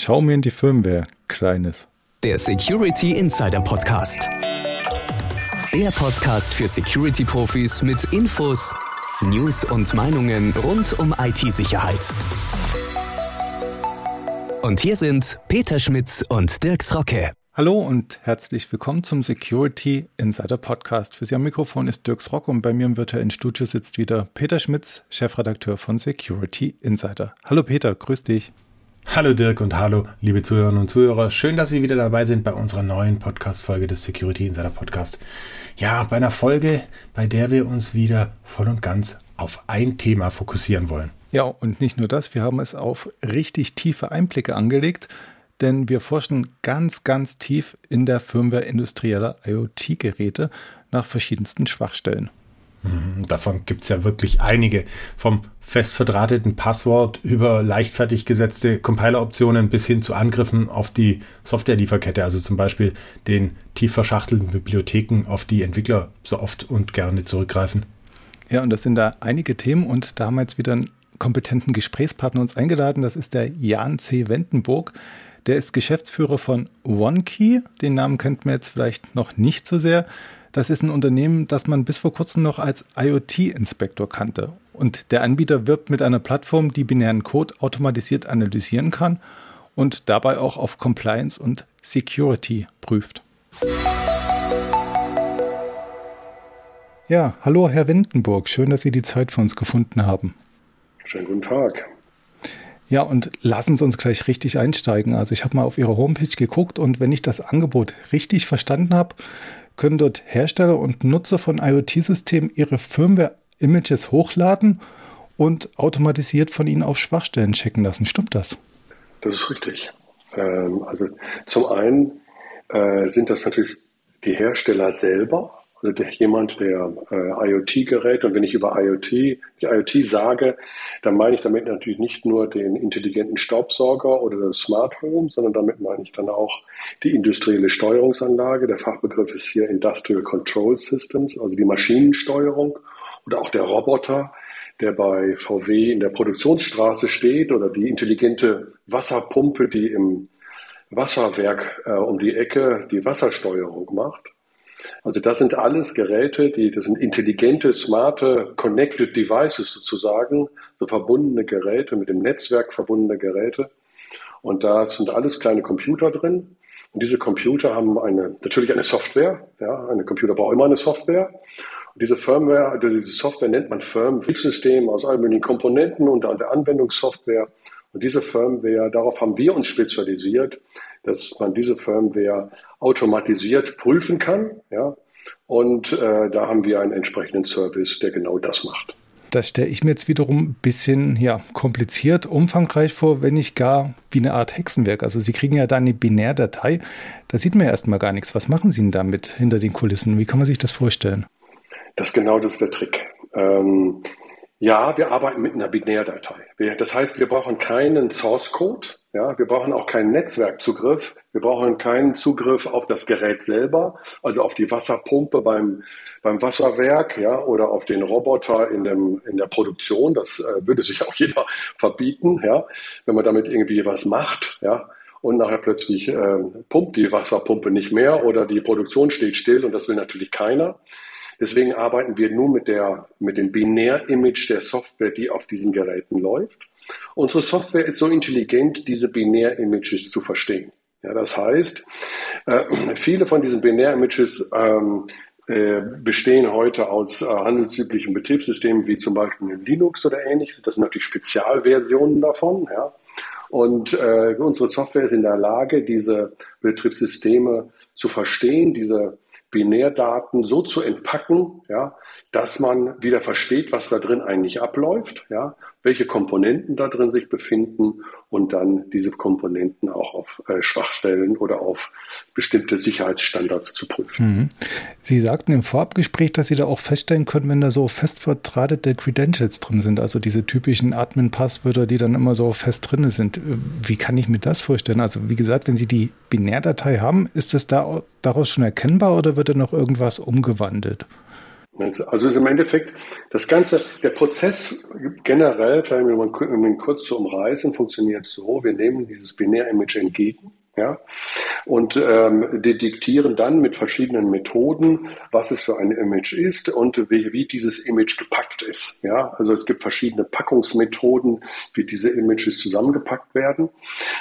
Schau mir in die Firmware, Kleines. Der Security Insider Podcast. Der Podcast für Security-Profis mit Infos, News und Meinungen rund um IT-Sicherheit. Und hier sind Peter Schmitz und Dirks Rocke. Hallo und herzlich willkommen zum Security Insider Podcast. Für Sie am Mikrofon ist Dirks Rock und bei mir im virtuellen Studio sitzt wieder Peter Schmitz, Chefredakteur von Security Insider. Hallo Peter, grüß dich. Hallo Dirk und hallo liebe Zuhörerinnen und Zuhörer. Schön, dass Sie wieder dabei sind bei unserer neuen Podcast-Folge des Security Insider Podcast. Ja, bei einer Folge, bei der wir uns wieder voll und ganz auf ein Thema fokussieren wollen. Ja, und nicht nur das, wir haben es auf richtig tiefe Einblicke angelegt denn wir forschen ganz, ganz tief in der Firmware industrieller IoT-Geräte nach verschiedensten Schwachstellen. Mhm, davon gibt es ja wirklich einige. Vom fest verdrahteten Passwort über leichtfertig gesetzte Compiler-Optionen bis hin zu Angriffen auf die Software-Lieferkette, also zum Beispiel den tief verschachtelten Bibliotheken, auf die Entwickler so oft und gerne zurückgreifen. Ja, und das sind da einige Themen und da haben wir jetzt wieder einen kompetenten Gesprächspartner uns eingeladen. Das ist der Jan C. Wendenburg. Der ist Geschäftsführer von OneKey. Den Namen kennt man jetzt vielleicht noch nicht so sehr. Das ist ein Unternehmen, das man bis vor kurzem noch als IoT-Inspektor kannte. Und der Anbieter wirbt mit einer Plattform, die binären Code automatisiert analysieren kann und dabei auch auf Compliance und Security prüft. Ja, hallo Herr Windenburg, schön, dass Sie die Zeit für uns gefunden haben. Schönen guten Tag. Ja, und lassen Sie uns gleich richtig einsteigen. Also ich habe mal auf Ihrer Homepage geguckt und wenn ich das Angebot richtig verstanden habe, können dort Hersteller und Nutzer von IoT-Systemen ihre Firmware-Images hochladen und automatisiert von ihnen auf Schwachstellen checken lassen. Stimmt das? Das ist richtig. Ähm, also zum einen äh, sind das natürlich die Hersteller selber, also der, jemand, der äh, IoT gerät. Und wenn ich über IoT, IoT sage, dann meine ich damit natürlich nicht nur den intelligenten Staubsauger oder das Smart Home, sondern damit meine ich dann auch die industrielle Steuerungsanlage. Der Fachbegriff ist hier Industrial Control Systems, also die Maschinensteuerung oder auch der Roboter, der bei VW in der Produktionsstraße steht oder die intelligente Wasserpumpe, die im Wasserwerk äh, um die Ecke die Wassersteuerung macht. Also das sind alles Geräte, die, das sind intelligente, smarte, connected devices sozusagen, so verbundene Geräte, mit dem Netzwerk verbundene Geräte. Und da sind alles kleine Computer drin. Und diese Computer haben eine, natürlich eine Software. Ja, eine Computer braucht immer eine Software. Und diese Firmware, also diese Software nennt man Firmware-System aus allen möglichen Komponenten und der Anwendungssoftware. Und diese Firmware, darauf haben wir uns spezialisiert, dass man diese Firmware automatisiert prüfen kann. Ja? Und äh, da haben wir einen entsprechenden Service, der genau das macht. Das stelle ich mir jetzt wiederum ein bisschen ja, kompliziert, umfangreich vor, wenn nicht gar wie eine Art Hexenwerk. Also Sie kriegen ja da eine Binärdatei, da sieht man ja erstmal gar nichts. Was machen Sie denn damit hinter den Kulissen? Wie kann man sich das vorstellen? Das genau das ist der Trick. Ähm, ja, wir arbeiten mit einer Binärdatei. Das heißt, wir brauchen keinen Source Code. Ja, wir brauchen auch keinen Netzwerkzugriff. Wir brauchen keinen Zugriff auf das Gerät selber, also auf die Wasserpumpe beim, beim Wasserwerk, ja, oder auf den Roboter in dem, in der Produktion. Das äh, würde sich auch jeder verbieten, ja, wenn man damit irgendwie was macht, ja. Und nachher plötzlich äh, pumpt die Wasserpumpe nicht mehr oder die Produktion steht still und das will natürlich keiner. Deswegen arbeiten wir nur mit, der, mit dem Binär-Image der Software, die auf diesen Geräten läuft. Unsere Software ist so intelligent, diese Binär-Images zu verstehen. Ja, das heißt, äh, viele von diesen Binär-Images ähm, äh, bestehen heute aus äh, handelsüblichen Betriebssystemen wie zum Beispiel Linux oder ähnliches. Das sind natürlich Spezialversionen davon. Ja. Und äh, unsere Software ist in der Lage, diese Betriebssysteme zu verstehen, diese Binärdaten so zu entpacken, ja, dass man wieder versteht, was da drin eigentlich abläuft, ja, welche Komponenten da drin sich befinden und dann diese Komponenten auch auf äh, Schwachstellen oder auf bestimmte Sicherheitsstandards zu prüfen. Mhm. Sie sagten im Vorabgespräch, dass Sie da auch feststellen können, wenn da so fest verdrahtete Credentials drin sind, also diese typischen Admin-Passwörter, die dann immer so fest drin sind. Wie kann ich mir das vorstellen? Also wie gesagt, wenn Sie die Binärdatei haben, ist das da daraus schon erkennbar oder wird da noch irgendwas umgewandelt? Also ist im Endeffekt das Ganze, der Prozess generell, vielleicht um ihn kurz zu umreißen, funktioniert so, wir nehmen dieses Binär-Image entgegen, ja, und ähm, detektieren dann mit verschiedenen Methoden, was es für ein Image ist und wie, wie dieses Image gepackt ist. Ja, also es gibt verschiedene Packungsmethoden, wie diese Images zusammengepackt werden.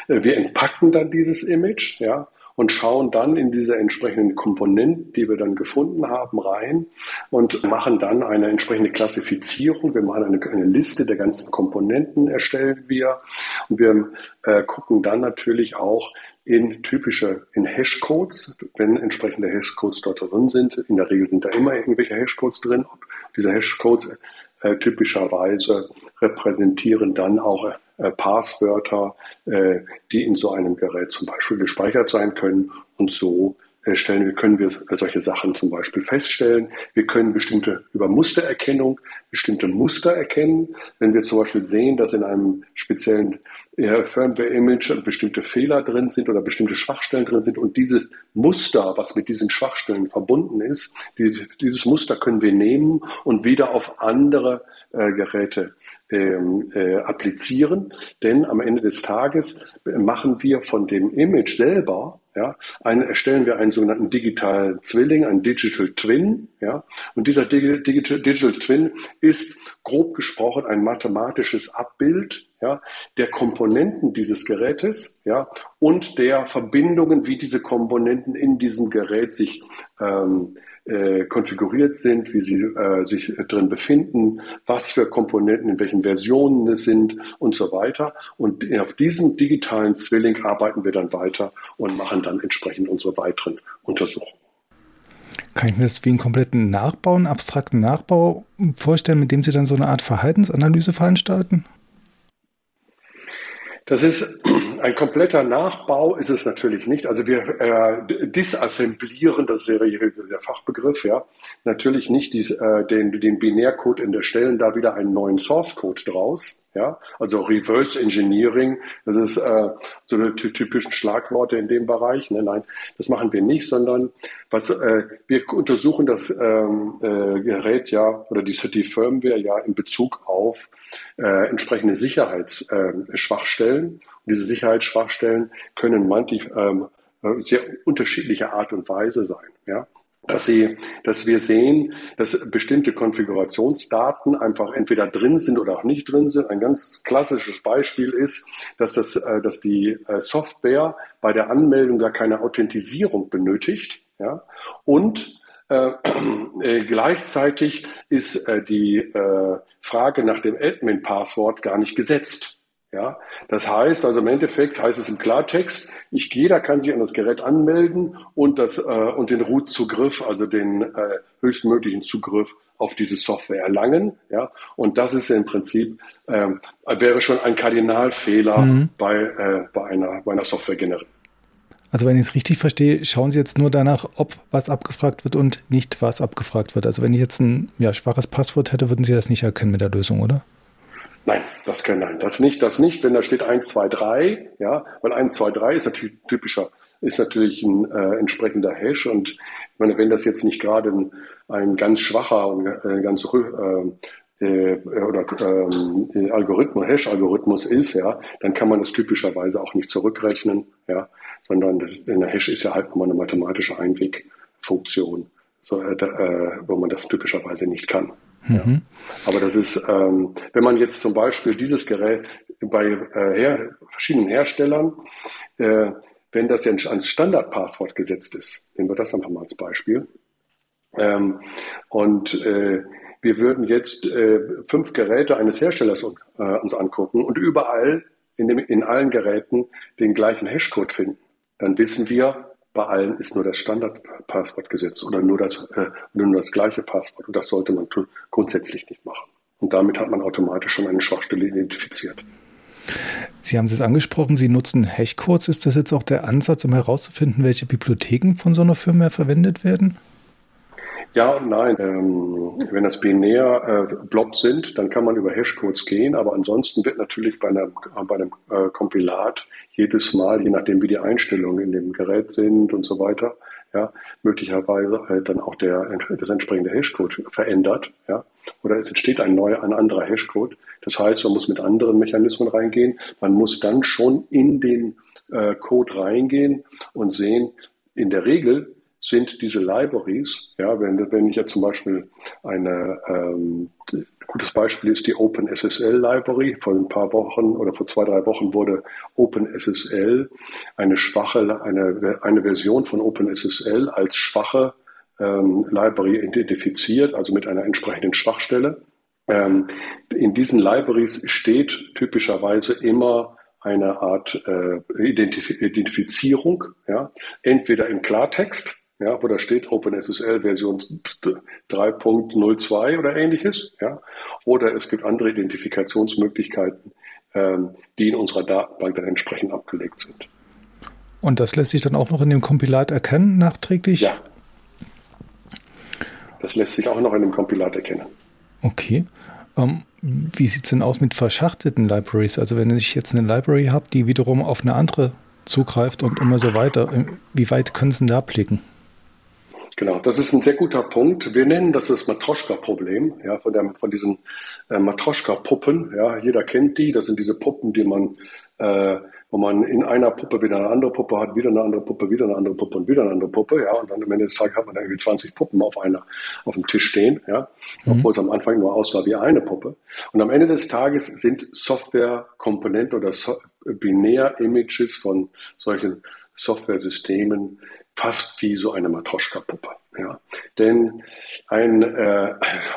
Äh, wir entpacken dann dieses Image, ja, und schauen dann in diese entsprechenden Komponenten, die wir dann gefunden haben, rein und machen dann eine entsprechende Klassifizierung. Wir machen eine, eine Liste der ganzen Komponenten, erstellen wir und wir äh, gucken dann natürlich auch in typische, in Hashcodes, wenn entsprechende Hashcodes dort drin sind. In der Regel sind da immer irgendwelche Hashcodes drin. Diese Hashcodes äh, typischerweise repräsentieren dann auch äh, Passwörter, äh, die in so einem Gerät zum Beispiel gespeichert sein können. Und so äh, stellen wir, können wir solche Sachen zum Beispiel feststellen. Wir können bestimmte über Mustererkennung bestimmte Muster erkennen. Wenn wir zum Beispiel sehen, dass in einem speziellen Firmware-Image bestimmte Fehler drin sind oder bestimmte Schwachstellen drin sind und dieses Muster, was mit diesen Schwachstellen verbunden ist, dieses Muster können wir nehmen und wieder auf andere äh, Geräte ähm, äh, applizieren, denn am Ende des Tages machen wir von dem Image selber, ja, ein, erstellen wir einen sogenannten digitalen Zwilling, einen Digital Twin, ja, und dieser Digital, Digital Twin ist grob gesprochen ein mathematisches Abbild, ja, der Komponenten dieses Gerätes, ja, und der Verbindungen, wie diese Komponenten in diesem Gerät sich ähm, äh, konfiguriert sind, wie sie äh, sich drin befinden, was für Komponenten, in welchen Versionen es sind und so weiter. Und auf diesem digitalen Zwilling arbeiten wir dann weiter und machen dann entsprechend unsere weiteren Untersuchungen. Kann ich mir das wie einen kompletten Nachbau, einen abstrakten Nachbau vorstellen, mit dem Sie dann so eine Art Verhaltensanalyse veranstalten? Das ist ein kompletter Nachbau ist es natürlich nicht. Also wir äh, disassemblieren, das ist der, der Fachbegriff, ja, natürlich nicht dies, äh, den, den Binärcode in der Stellen da wieder einen neuen Source Code draus. Ja, also Reverse Engineering, das ist äh, so eine typischen Schlagworte in dem Bereich. Ne? Nein, das machen wir nicht, sondern was äh, wir untersuchen das ähm, äh, Gerät ja oder die, die Firmware ja in Bezug auf äh, entsprechende Sicherheitsschwachstellen. Und diese Sicherheitsschwachstellen können manchmal ähm, äh, sehr unterschiedliche Art und Weise sein. Ja? Dass sie, dass wir sehen, dass bestimmte Konfigurationsdaten einfach entweder drin sind oder auch nicht drin sind. Ein ganz klassisches Beispiel ist, dass das, äh, dass die äh, Software bei der Anmeldung gar keine Authentisierung benötigt, ja, und äh, äh, gleichzeitig ist äh, die äh, Frage nach dem Admin-Passwort gar nicht gesetzt. Ja, das heißt also im Endeffekt heißt es im Klartext, ich jeder kann sich an das Gerät anmelden und das äh, und den Root-Zugriff, also den äh, höchstmöglichen Zugriff auf diese Software erlangen. Ja, und das ist im Prinzip äh, wäre schon ein Kardinalfehler mhm. bei äh, bei einer bei einer Software generell. Also wenn ich es richtig verstehe, schauen Sie jetzt nur danach, ob was abgefragt wird und nicht was abgefragt wird. Also wenn ich jetzt ein ja, schwaches Passwort hätte, würden Sie das nicht erkennen mit der Lösung, oder? Nein, das kann nein, das nicht, das nicht, wenn da steht 1, 2, 3, ja, weil 1, 2, 3 ist natürlich typischer, ist natürlich ein äh, entsprechender Hash und ich meine, wenn das jetzt nicht gerade ein, ein ganz schwacher und äh, ganz äh, äh, oder ähm, Algorithmus, Hash-Algorithmus ist, ja, dann kann man das typischerweise auch nicht zurückrechnen, ja, sondern der Hash ist ja halt nochmal eine mathematische Einwegfunktion, so, äh, äh, wo man das typischerweise nicht kann. Ja. Mhm. Aber das ist, ähm, wenn man jetzt zum Beispiel dieses Gerät bei äh, her, verschiedenen Herstellern, äh, wenn das ja ans Standardpasswort gesetzt ist, nehmen wir das einfach mal als Beispiel. Ähm, und äh, wir würden jetzt äh, fünf Geräte eines Herstellers äh, uns angucken und überall in, dem, in allen Geräten den gleichen Hashcode finden. Dann wissen wir, bei allen ist nur das Standardpasswort gesetzt oder nur das, äh, nur das gleiche Passwort. Und das sollte man grundsätzlich nicht machen. Und damit hat man automatisch schon eine Schwachstelle identifiziert. Sie haben es angesprochen, Sie nutzen Hashcodes. Ist das jetzt auch der Ansatz, um herauszufinden, welche Bibliotheken von so einer Firma verwendet werden? Ja und nein. Ähm, wenn das binär äh, Blobs sind, dann kann man über Hashcodes gehen, aber ansonsten wird natürlich bei einem, bei einem äh, Kompilat jedes Mal, je nachdem wie die Einstellungen in dem Gerät sind und so weiter, ja, möglicherweise äh, dann auch der, das entsprechende Hashcode verändert, ja, oder es entsteht ein neuer, ein anderer Hashcode. Das heißt, man muss mit anderen Mechanismen reingehen. Man muss dann schon in den äh, Code reingehen und sehen, in der Regel sind diese Libraries, ja, wenn, wenn ich jetzt zum Beispiel eine, ähm, gutes Beispiel ist die OpenSSL Library. Vor ein paar Wochen oder vor zwei, drei Wochen wurde OpenSSL eine schwache, eine, eine Version von OpenSSL als schwache ähm, Library identifiziert, also mit einer entsprechenden Schwachstelle. Ähm, in diesen Libraries steht typischerweise immer eine Art äh, Identif Identifizierung, ja, entweder im Klartext, ja, wo da steht OpenSSL Version 3.02 oder ähnliches, ja, oder es gibt andere Identifikationsmöglichkeiten, ähm, die in unserer Datenbank dann entsprechend abgelegt sind. Und das lässt sich dann auch noch in dem Kompilat erkennen, nachträglich? Ja. Das lässt sich auch noch in dem Kompilat erkennen. Okay. Ähm, wie sieht es denn aus mit verschachtelten Libraries? Also wenn ich jetzt eine Library habe, die wiederum auf eine andere zugreift und immer so weiter, wie weit können Sie denn da blicken? Genau, das ist ein sehr guter Punkt. Wir nennen das das Matroschka-Problem, ja, von, der, von diesen äh, Matroschka-Puppen. Ja, jeder kennt die. Das sind diese Puppen, die man, äh, wo man in einer Puppe wieder eine andere Puppe hat, wieder eine andere Puppe, wieder eine andere Puppe und wieder eine andere Puppe. Ja, und dann am Ende des Tages hat man dann irgendwie 20 Puppen auf einer, auf dem Tisch stehen. Ja, mhm. obwohl es am Anfang nur aussah wie eine Puppe. Und am Ende des Tages sind Software-Komponenten oder so Binär-Images von solchen Software-Systemen fast wie so eine Matroschka-Puppe. Ja. Denn ein äh,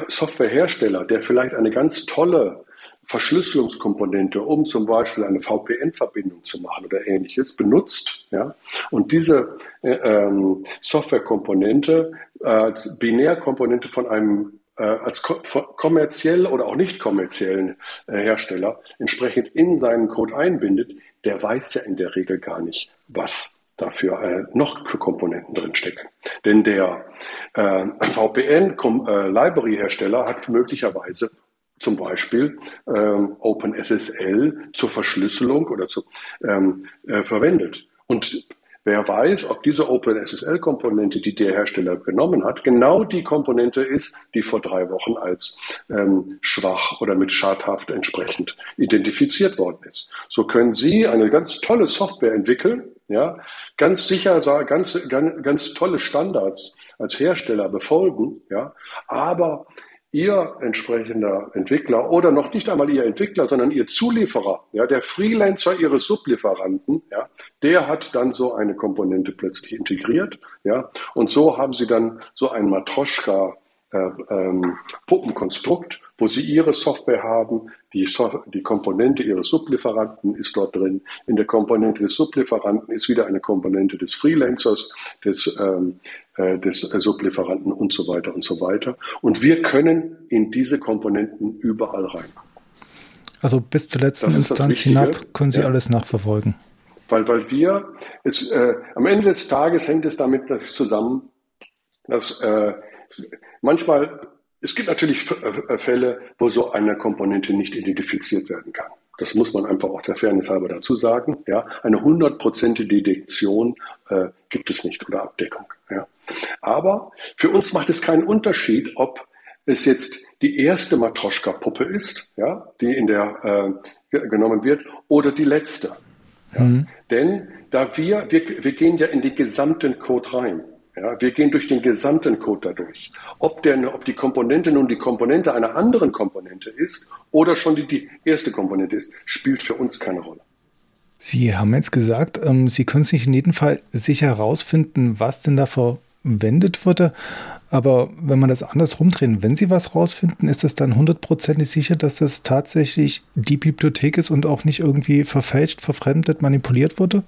Softwarehersteller, der vielleicht eine ganz tolle Verschlüsselungskomponente, um zum Beispiel eine VPN-Verbindung zu machen oder ähnliches, benutzt. Ja? Und diese äh, ähm, Softwarekomponente äh, als Binärkomponente von einem äh, als ko kommerziell oder auch nicht kommerziellen äh, Hersteller entsprechend in seinen Code einbindet, der weiß ja in der Regel gar nicht, was dafür äh, noch für Komponenten drinstecken. Denn der äh, VPN-Library-Hersteller äh, hat möglicherweise zum Beispiel ähm, OpenSSL zur Verschlüsselung oder zu, ähm, äh, verwendet. Und Wer weiß, ob diese OpenSSL-Komponente, die der Hersteller genommen hat, genau die Komponente ist, die vor drei Wochen als ähm, schwach oder mit schadhaft entsprechend identifiziert worden ist. So können Sie eine ganz tolle Software entwickeln, ja, ganz sicher, ganz, ganz, ganz tolle Standards als Hersteller befolgen, ja, aber Ihr entsprechender Entwickler oder noch nicht einmal Ihr Entwickler, sondern Ihr Zulieferer, ja, der Freelancer Ihres Sublieferanten, ja, der hat dann so eine Komponente plötzlich integriert, ja, und so haben Sie dann so ein Matroschka äh, ähm, Puppenkonstrukt, wo Sie Ihre Software haben, die, so die Komponente Ihres Sublieferanten ist dort drin. In der Komponente des Sublieferanten ist wieder eine Komponente des Freelancers, des, ähm, äh, des Sublieferanten und so weiter und so weiter. Und wir können in diese Komponenten überall rein. Also bis zur letzten Instanz hinab können Sie ja. alles nachverfolgen. Weil, weil wir, es, äh, am Ende des Tages hängt es damit zusammen, dass äh, manchmal, es gibt natürlich äh, Fälle, wo so eine Komponente nicht identifiziert werden kann. Das muss man einfach auch der Fairness halber dazu sagen. Ja, eine hundertprozentige Detektion äh, gibt es nicht oder Abdeckung. Ja. Aber für uns macht es keinen Unterschied, ob es jetzt die erste Matroschka-Puppe ist, ja, die in der äh, genommen wird, oder die letzte. Ja. Mhm. Denn da wir, wir, wir gehen ja in den gesamten Code rein. Ja, wir gehen durch den gesamten Code dadurch. Ob, der, ob die Komponente nun die Komponente einer anderen Komponente ist oder schon die, die erste Komponente ist, spielt für uns keine Rolle. Sie haben jetzt gesagt, ähm, Sie können sich in jedem Fall sicher herausfinden, was denn da verwendet wurde. Aber wenn man das anders rumdrehen, wenn Sie was rausfinden, ist es dann hundertprozentig sicher, dass das tatsächlich die Bibliothek ist und auch nicht irgendwie verfälscht, verfremdet, manipuliert wurde?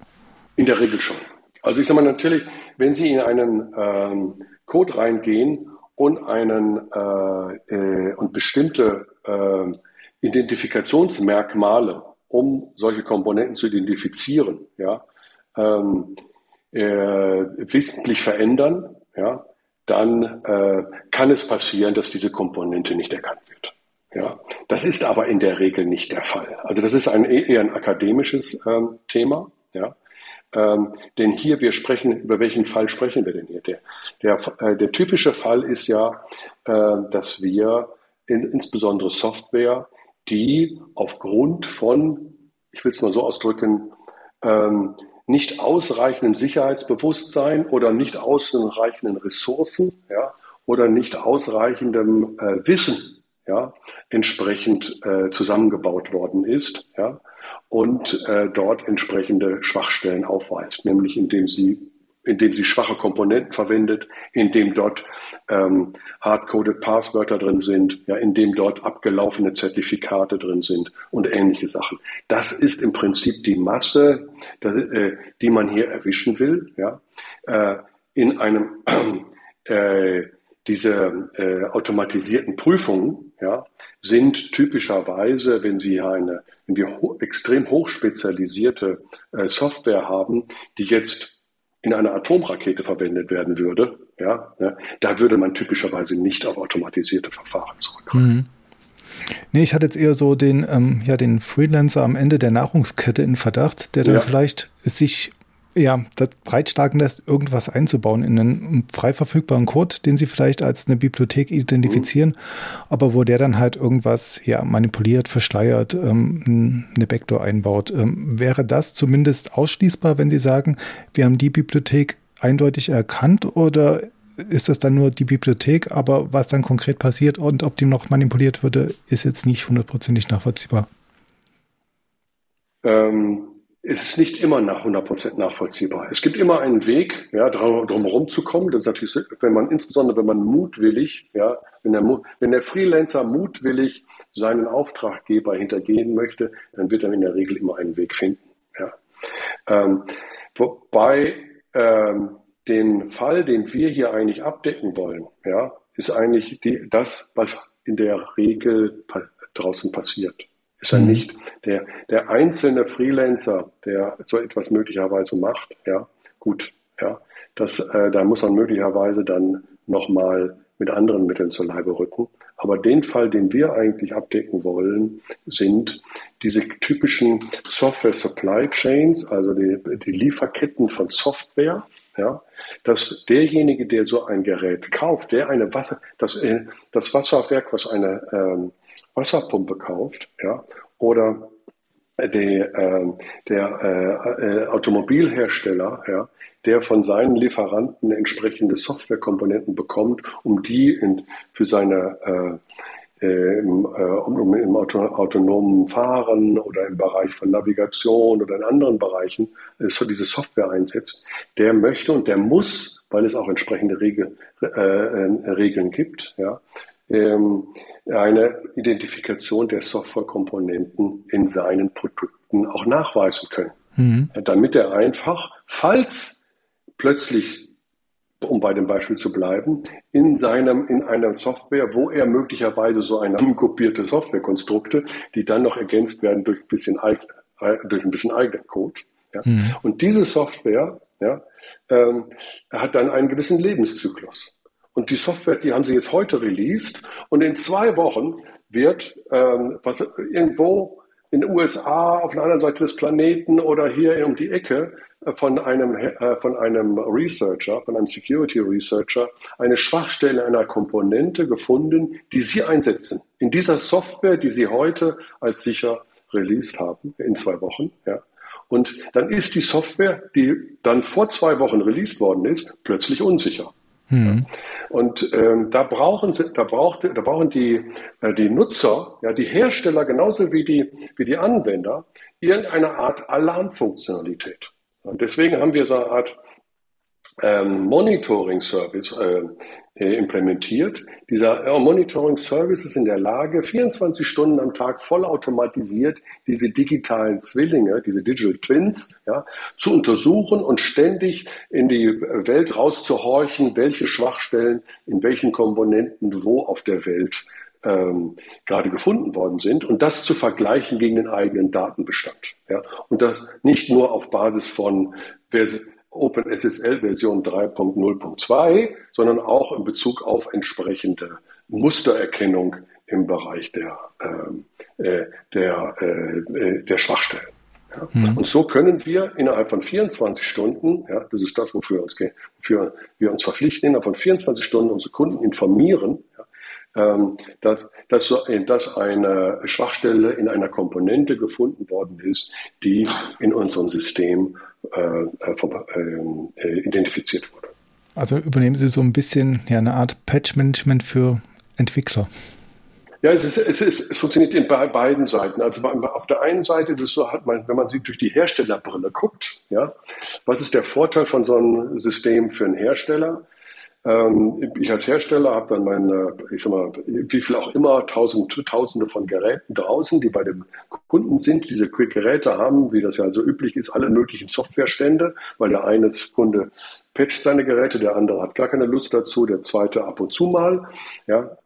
In der Regel schon. Also ich sage mal natürlich, wenn Sie in einen ähm, Code reingehen und einen äh, äh, und bestimmte äh, Identifikationsmerkmale, um solche Komponenten zu identifizieren, ja, ähm, äh, wissentlich verändern, ja, dann äh, kann es passieren, dass diese Komponente nicht erkannt wird. Ja, das ist aber in der Regel nicht der Fall. Also das ist ein eher ein akademisches ähm, Thema. Ja, Ähm, denn hier, wir sprechen, über welchen Fall sprechen wir denn hier? Der, der, äh, der typische Fall ist ja, äh, dass wir in, insbesondere Software, die aufgrund von, ich will es mal so ausdrücken, ähm, nicht ausreichenden Sicherheitsbewusstsein oder nicht ausreichenden Ressourcen ja, oder nicht ausreichendem äh, Wissen ja, entsprechend äh, zusammengebaut worden ist ja, und äh, dort entsprechende Schwachstellen aufweist, nämlich indem sie indem sie schwache Komponenten verwendet, indem dort ähm, hardcoded Passwörter drin sind, ja, indem dort abgelaufene Zertifikate drin sind und ähnliche Sachen. Das ist im Prinzip die Masse, äh, die man hier erwischen will, ja, äh, in einem äh, diese äh, automatisierten Prüfungen ja, sind typischerweise, wenn Sie eine, wenn wir ho extrem hochspezialisierte äh, Software haben, die jetzt in einer Atomrakete verwendet werden würde, ja, ja, da würde man typischerweise nicht auf automatisierte Verfahren zurückgreifen. Mhm. Nee, ich hatte jetzt eher so den, ähm, ja, den Freelancer am Ende der Nahrungskette in Verdacht, der dann ja. vielleicht sich ja, das breitschlagen lässt, irgendwas einzubauen in einen frei verfügbaren Code, den sie vielleicht als eine Bibliothek identifizieren, mhm. aber wo der dann halt irgendwas ja, manipuliert, verschleiert, ähm, eine Backdoor einbaut. Ähm, wäre das zumindest ausschließbar, wenn Sie sagen, wir haben die Bibliothek eindeutig erkannt oder ist das dann nur die Bibliothek, aber was dann konkret passiert und ob die noch manipuliert würde, ist jetzt nicht hundertprozentig nachvollziehbar? Ähm, es ist nicht immer nach 100% nachvollziehbar. Es gibt immer einen Weg, ja, drumherum zu kommen. Das ist natürlich, wenn man, insbesondere wenn man mutwillig, ja, wenn der, wenn der Freelancer mutwillig seinen Auftraggeber hintergehen möchte, dann wird er in der Regel immer einen Weg finden. Ja. Ähm, wobei ähm, den Fall, den wir hier eigentlich abdecken wollen, ja, ist eigentlich die, das, was in der Regel pa draußen passiert ist er mhm. nicht. Der, der einzelne Freelancer, der so etwas möglicherweise macht, ja, gut, ja, das, äh, da muss man möglicherweise dann nochmal mit anderen Mitteln zur Leibe rücken. Aber den Fall, den wir eigentlich abdecken wollen, sind diese typischen Software Supply Chains, also die, die Lieferketten von Software, ja, dass derjenige, der so ein Gerät kauft, der eine Wasser, das, äh, das Wasserwerk, was eine ähm, Wasserpumpe kauft, ja, oder die, äh, der äh, Automobilhersteller, ja, der von seinen Lieferanten entsprechende Softwarekomponenten bekommt, um die in, für seine äh, im, äh, um, im Auto, autonomen Fahren oder im Bereich von Navigation oder in anderen Bereichen äh, so diese Software einsetzt, der möchte und der muss, weil es auch entsprechende Regel, Regeln gibt, ja, ähm, eine Identifikation der Softwarekomponenten in seinen Produkten auch nachweisen können. Mhm. Damit er einfach, falls plötzlich, um bei dem Beispiel zu bleiben, in seinem, in einer Software, wo er möglicherweise so eine kopierte Softwarekonstrukte, die dann noch ergänzt werden durch ein bisschen, durch ein bisschen eigener Code. Ja. Mhm. Und diese Software ja, ähm, hat dann einen gewissen Lebenszyklus. Und die Software, die haben sie jetzt heute released. Und in zwei Wochen wird ähm, was, irgendwo in den USA auf der anderen Seite des Planeten oder hier um die Ecke äh, von einem, äh, von einem Researcher, von einem Security Researcher, eine Schwachstelle einer Komponente gefunden, die sie einsetzen. In dieser Software, die sie heute als sicher released haben, in zwei Wochen. Ja. Und dann ist die Software, die dann vor zwei Wochen released worden ist, plötzlich unsicher. Mhm. Und ähm, da brauchen sie, da braucht, da brauchen die, äh, die Nutzer, ja, die Hersteller genauso wie die, wie die Anwender irgendeine Art Alarmfunktionalität. Und deswegen haben wir so eine Art ähm, Monitoring-Service äh, äh, implementiert. Dieser äh, Monitoring Service ist in der Lage, 24 Stunden am Tag vollautomatisiert diese digitalen Zwillinge, diese Digital Twins, ja, zu untersuchen und ständig in die Welt rauszuhorchen, welche Schwachstellen in welchen Komponenten wo auf der Welt ähm, gerade gefunden worden sind und das zu vergleichen gegen den eigenen Datenbestand. Ja. Und das nicht nur auf Basis von, wer, OpenSSL Version 3.0.2, sondern auch in Bezug auf entsprechende Mustererkennung im Bereich der, ähm, äh, der, äh, der Schwachstellen. Ja? Mhm. Und so können wir innerhalb von 24 Stunden, ja, das ist das, wofür wir uns, wofür wir uns verpflichten, innerhalb von 24 Stunden unsere Kunden informieren, ja, dass, dass, so, dass eine Schwachstelle in einer Komponente gefunden worden ist, die in unserem System äh, äh, äh, identifiziert wurde. Also übernehmen Sie so ein bisschen ja, eine Art Patch-Management für Entwickler. Ja, es, ist, es, ist, es funktioniert in beiden Seiten. Also auf der einen Seite ist es so, hat man, wenn man sich durch die Herstellerbrille guckt, ja, was ist der Vorteil von so einem System für einen Hersteller? Ähm, ich als Hersteller habe dann meine, ich sag mal, wie viel auch immer, tausend, tausende von Geräten draußen, die bei dem Kunden sind. Diese Geräte haben, wie das ja so üblich ist, alle möglichen Softwarestände, weil der eine Kunde patcht seine Geräte, der andere hat gar keine Lust dazu, der zweite ab und zu mal. Ja,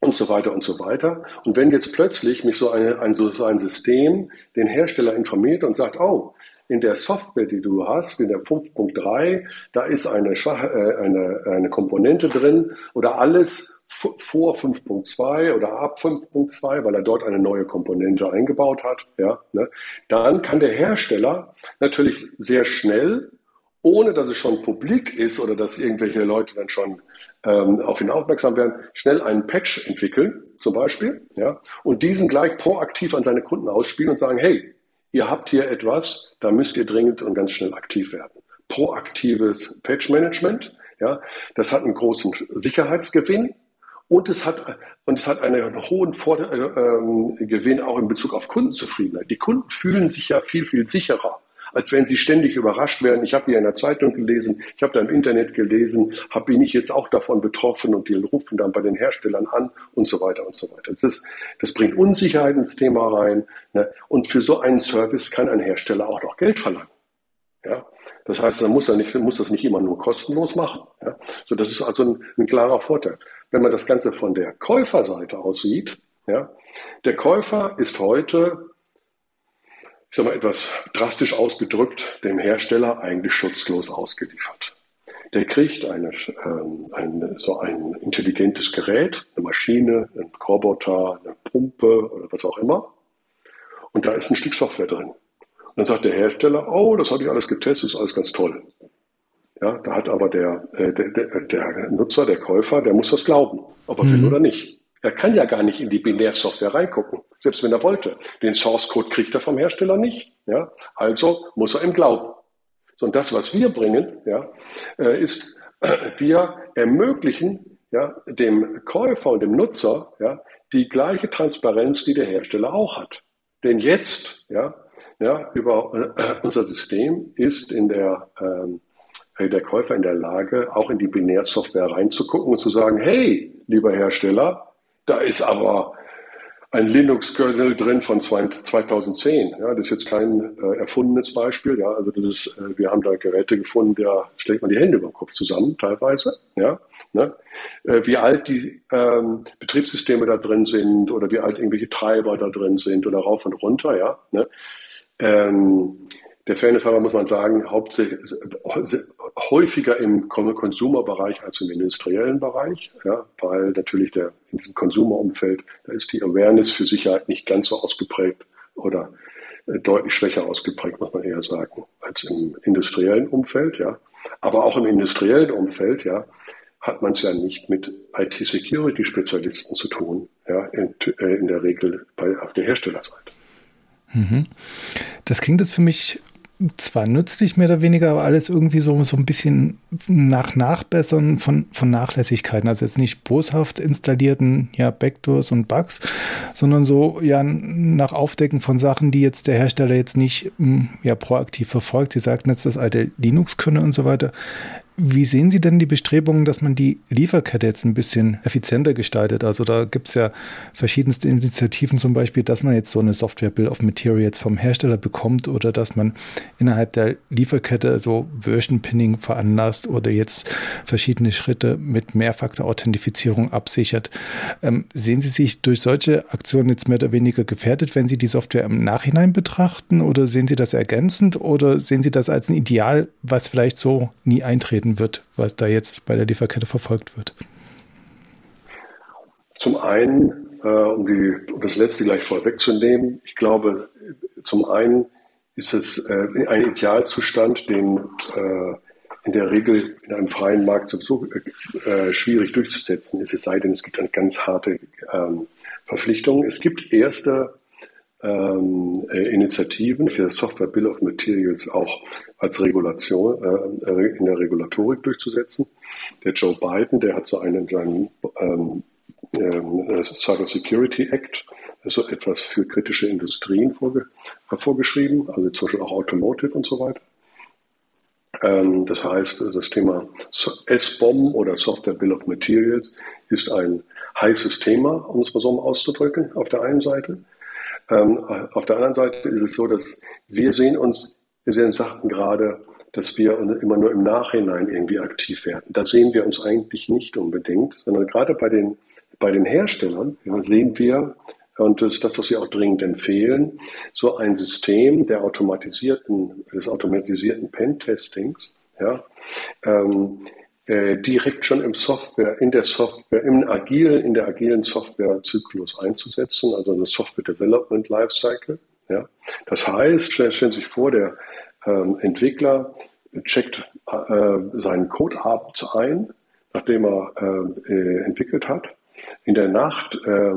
und so weiter und so weiter. Und wenn jetzt plötzlich mich so, eine, ein, so ein System den Hersteller informiert und sagt, oh, in der Software, die du hast, in der 5.3, da ist eine, äh, eine, eine Komponente drin oder alles vor 5.2 oder ab 5.2, weil er dort eine neue Komponente eingebaut hat, ja, ne, dann kann der Hersteller natürlich sehr schnell, ohne dass es schon publik ist oder dass irgendwelche Leute dann schon ähm, auf ihn aufmerksam werden, schnell einen Patch entwickeln, zum Beispiel, ja, und diesen gleich proaktiv an seine Kunden ausspielen und sagen, hey, ihr habt hier etwas, da müsst ihr dringend und ganz schnell aktiv werden. Proaktives Patch-Management, ja, das hat einen großen Sicherheitsgewinn und es hat, und es hat einen hohen Vor äh, äh, Gewinn auch in Bezug auf Kundenzufriedenheit. Die Kunden fühlen sich ja viel, viel sicherer als wenn sie ständig überrascht werden. Ich habe hier in der Zeitung gelesen, ich habe da im Internet gelesen, habe bin ich jetzt auch davon betroffen und die rufen dann bei den Herstellern an und so weiter und so weiter. Das, ist, das bringt Unsicherheit ins Thema rein. Ne? Und für so einen Service kann ein Hersteller auch noch Geld verlangen. Ja? Das heißt, man muss, ja nicht, muss das nicht immer nur kostenlos machen. Ja? So, das ist also ein, ein klarer Vorteil. Wenn man das Ganze von der Käuferseite aus sieht, ja, der Käufer ist heute ich sage mal etwas drastisch ausgedrückt, dem Hersteller eigentlich schutzlos ausgeliefert. Der kriegt eine, ähm, ein, so ein intelligentes Gerät, eine Maschine, ein Roboter, eine Pumpe oder was auch immer. Und da ist ein Stück Software drin. Und dann sagt der Hersteller, oh, das habe ich alles getestet, ist alles ganz toll. Ja, da hat aber der, äh, der, der, der Nutzer, der Käufer, der muss das glauben, ob er mhm. will oder nicht. Er kann ja gar nicht in die Binärsoftware reingucken, selbst wenn er wollte. Den Source Code kriegt er vom Hersteller nicht. Ja? Also muss er ihm glauben. So, und das, was wir bringen, ja, äh, ist, äh, wir ermöglichen ja, dem Käufer und dem Nutzer ja, die gleiche Transparenz, die der Hersteller auch hat. Denn jetzt, ja, ja, über äh, unser System ist in der, ähm, der Käufer in der Lage, auch in die Binärsoftware reinzugucken und zu sagen, hey, lieber Hersteller, da ist aber ein Linux-Kernel drin von 2010. Ja, das ist jetzt kein äh, erfundenes Beispiel. Ja, also das ist, äh, wir haben da Geräte gefunden, da schlägt man die Hände über den Kopf zusammen, teilweise. Ja, ne? äh, wie alt die ähm, Betriebssysteme da drin sind oder wie alt irgendwelche Treiber da drin sind oder rauf und runter. Ja, ne? ähm, der Fairness halber muss man sagen, hauptsächlich häufiger im Consumer-Bereich als im industriellen Bereich, ja, weil natürlich der, in diesem Consumer-Umfeld, da ist die Awareness für Sicherheit nicht ganz so ausgeprägt oder äh, deutlich schwächer ausgeprägt, muss man eher sagen, als im industriellen Umfeld, ja. Aber auch im industriellen Umfeld, ja, hat man es ja nicht mit IT-Security-Spezialisten zu tun, ja, in, äh, in der Regel bei, auf der Herstellerseite. Mhm. Das klingt jetzt für mich zwar nützlich mehr oder weniger, aber alles irgendwie so, so ein bisschen nach Nachbessern von, von Nachlässigkeiten. Also jetzt nicht boshaft installierten ja, Backdoors und Bugs, sondern so ja nach Aufdecken von Sachen, die jetzt der Hersteller jetzt nicht hm, ja, proaktiv verfolgt. Sie sagten jetzt das alte Linux könne und so weiter. Wie sehen Sie denn die Bestrebungen, dass man die Lieferkette jetzt ein bisschen effizienter gestaltet? Also da gibt es ja verschiedenste Initiativen, zum Beispiel, dass man jetzt so eine Software Bill of Materials vom Hersteller bekommt oder dass man innerhalb der Lieferkette so Version Pinning veranlasst oder jetzt verschiedene Schritte mit Mehrfaktor-Authentifizierung absichert. Ähm, sehen Sie sich durch solche Aktionen jetzt mehr oder weniger gefährdet, wenn Sie die Software im Nachhinein betrachten oder sehen Sie das ergänzend oder sehen Sie das als ein Ideal, was vielleicht so nie eintreten werden wird, was da jetzt bei der Lieferkette verfolgt wird? Zum einen, äh, um, die, um das letzte gleich vorwegzunehmen, ich glaube, zum einen ist es äh, ein Idealzustand, den äh, in der Regel in einem freien Markt sowieso äh, schwierig durchzusetzen ist, es sei denn, es gibt eine ganz harte ähm, Verpflichtung. Es gibt erste ähm, äh, Initiativen für Software Bill of Materials auch als Regulation äh, in der Regulatorik durchzusetzen. Der Joe Biden, der hat so einen, einen ähm, äh, Cyber Security Act, so etwas für kritische Industrien vorge vorgeschrieben, also zum Beispiel auch Automotive und so weiter. Ähm, das heißt, das Thema S-Bomb oder Software Bill of Materials ist ein heißes Thema, um es mal so auszudrücken, auf der einen Seite. Ähm, auf der anderen Seite ist es so, dass wir sehen uns, wir sagten gerade, dass wir immer nur im Nachhinein irgendwie aktiv werden. Da sehen wir uns eigentlich nicht unbedingt, sondern gerade bei den, bei den Herstellern ja, sehen wir, und das ist das, was wir auch dringend empfehlen, so ein System der automatisierten, des automatisierten Pentestings, ja, ähm, äh, direkt schon im Software, in der Software, im agilen, in der agilen Softwarezyklus einzusetzen, also eine Software Development Lifecycle. Ja. Das heißt, stellen, Sie sich vor, der ähm, Entwickler checkt äh, seinen Code abends ein, nachdem er äh, äh entwickelt hat in der Nacht äh,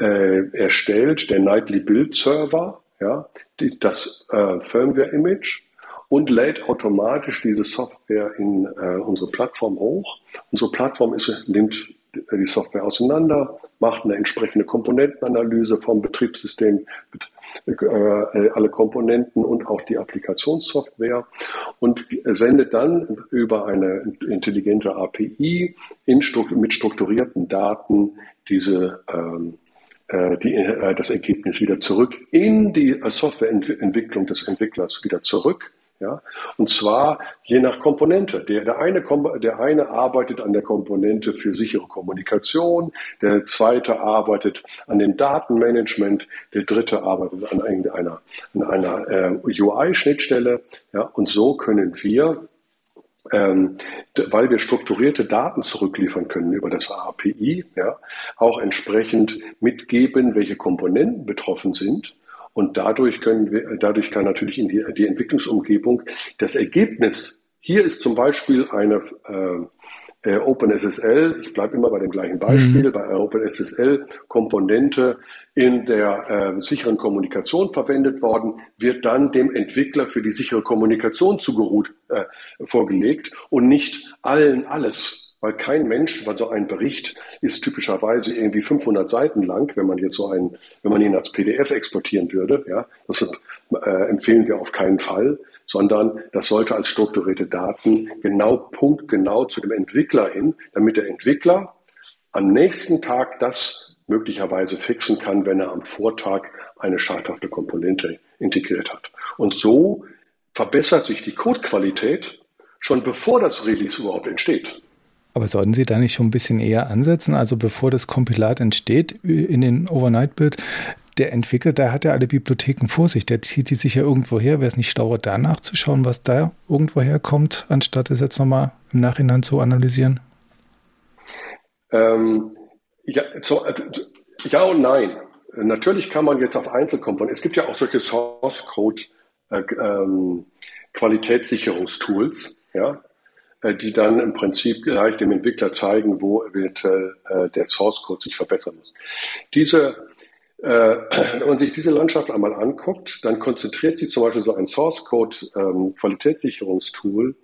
äh, erstellt der Nightly Build Server, ja, die, das äh, Firmware-Image und lädt automatisch diese Software in äh, unsere Plattform hoch. Unsere Plattform ist, nimmt die Software auseinander, macht eine entsprechende Komponentenanalyse vom Betriebssystem, äh, alle Komponenten und auch die Applikationssoftware und sendet dann über eine intelligente API in, mit strukturierten Daten diese ähm, äh, die, äh, das Ergebnis wieder zurück in die Softwareentwicklung des Entwicklers wieder zurück ja? Und zwar je nach Komponente. Der, der, eine, der eine arbeitet an der Komponente für sichere Kommunikation, der zweite arbeitet an dem Datenmanagement, der dritte arbeitet an einer, an einer äh, UI-Schnittstelle. Ja? Und so können wir ähm, weil wir strukturierte Daten zurückliefern können über das API, ja, auch entsprechend mitgeben, welche Komponenten betroffen sind und dadurch können wir, dadurch kann natürlich in die, die Entwicklungsumgebung das Ergebnis, hier ist zum Beispiel eine äh, äh OpenSSL, ich bleibe immer bei dem gleichen Beispiel, mhm. bei OpenSSL Komponente in der äh, sicheren Kommunikation verwendet worden, wird dann dem Entwickler für die sichere Kommunikation zugeruht äh, vorgelegt und nicht allen alles weil kein Mensch, weil so ein Bericht ist typischerweise irgendwie 500 Seiten lang, wenn man jetzt so einen, wenn man ihn als PDF exportieren würde, ja, das äh, empfehlen wir auf keinen Fall, sondern das sollte als strukturierte Daten genau punktgenau zu dem Entwickler hin, damit der Entwickler am nächsten Tag das möglicherweise fixen kann, wenn er am Vortag eine schadhafte Komponente integriert hat. Und so verbessert sich die Codequalität schon bevor das Release überhaupt entsteht. Aber sollten Sie da nicht schon ein bisschen eher ansetzen? Also bevor das Kompilat entsteht in den Overnight-Build, der Entwickler, der hat ja alle Bibliotheken vor sich, der zieht die sich ja irgendwo her. Wäre es nicht schlauer, da nachzuschauen, was da irgendwo herkommt, anstatt es jetzt nochmal im Nachhinein zu analysieren? Ähm, ja, so, äh, ja und nein. Natürlich kann man jetzt auf Einzelkomponenten, es gibt ja auch solche Source Code äh, ähm, Qualitätssicherungstools, ja, die dann im Prinzip gleich dem Entwickler zeigen, wo eventuell äh, der Source Code sich verbessern muss. Diese, äh, wenn man sich diese Landschaft einmal anguckt, dann konzentriert sich zum Beispiel so ein Source Code ähm, Qualitätssicherungstool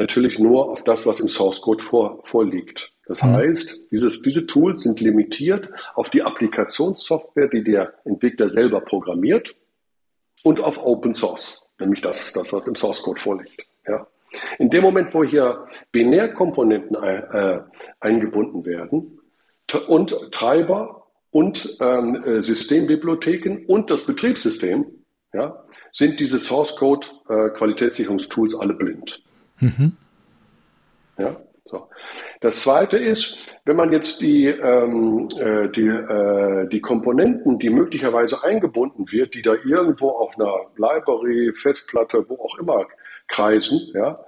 natürlich nur auf das, was im Source Code vor, vorliegt. Das mhm. heißt, dieses, diese Tools sind limitiert auf die Applikationssoftware, die der Entwickler selber programmiert und auf Open Source, nämlich das, das was im Source Code vorliegt. Ja. In dem Moment, wo hier Binärkomponenten äh, eingebunden werden und Treiber und ähm, äh, Systembibliotheken und das Betriebssystem, ja, sind diese Source Code äh, Qualitätssicherungstools alle blind. Mhm. Ja, so. Das zweite ist, wenn man jetzt die, ähm, äh, die, äh, die Komponenten, die möglicherweise eingebunden wird, die da irgendwo auf einer Library, Festplatte, wo auch immer kreisen, ja,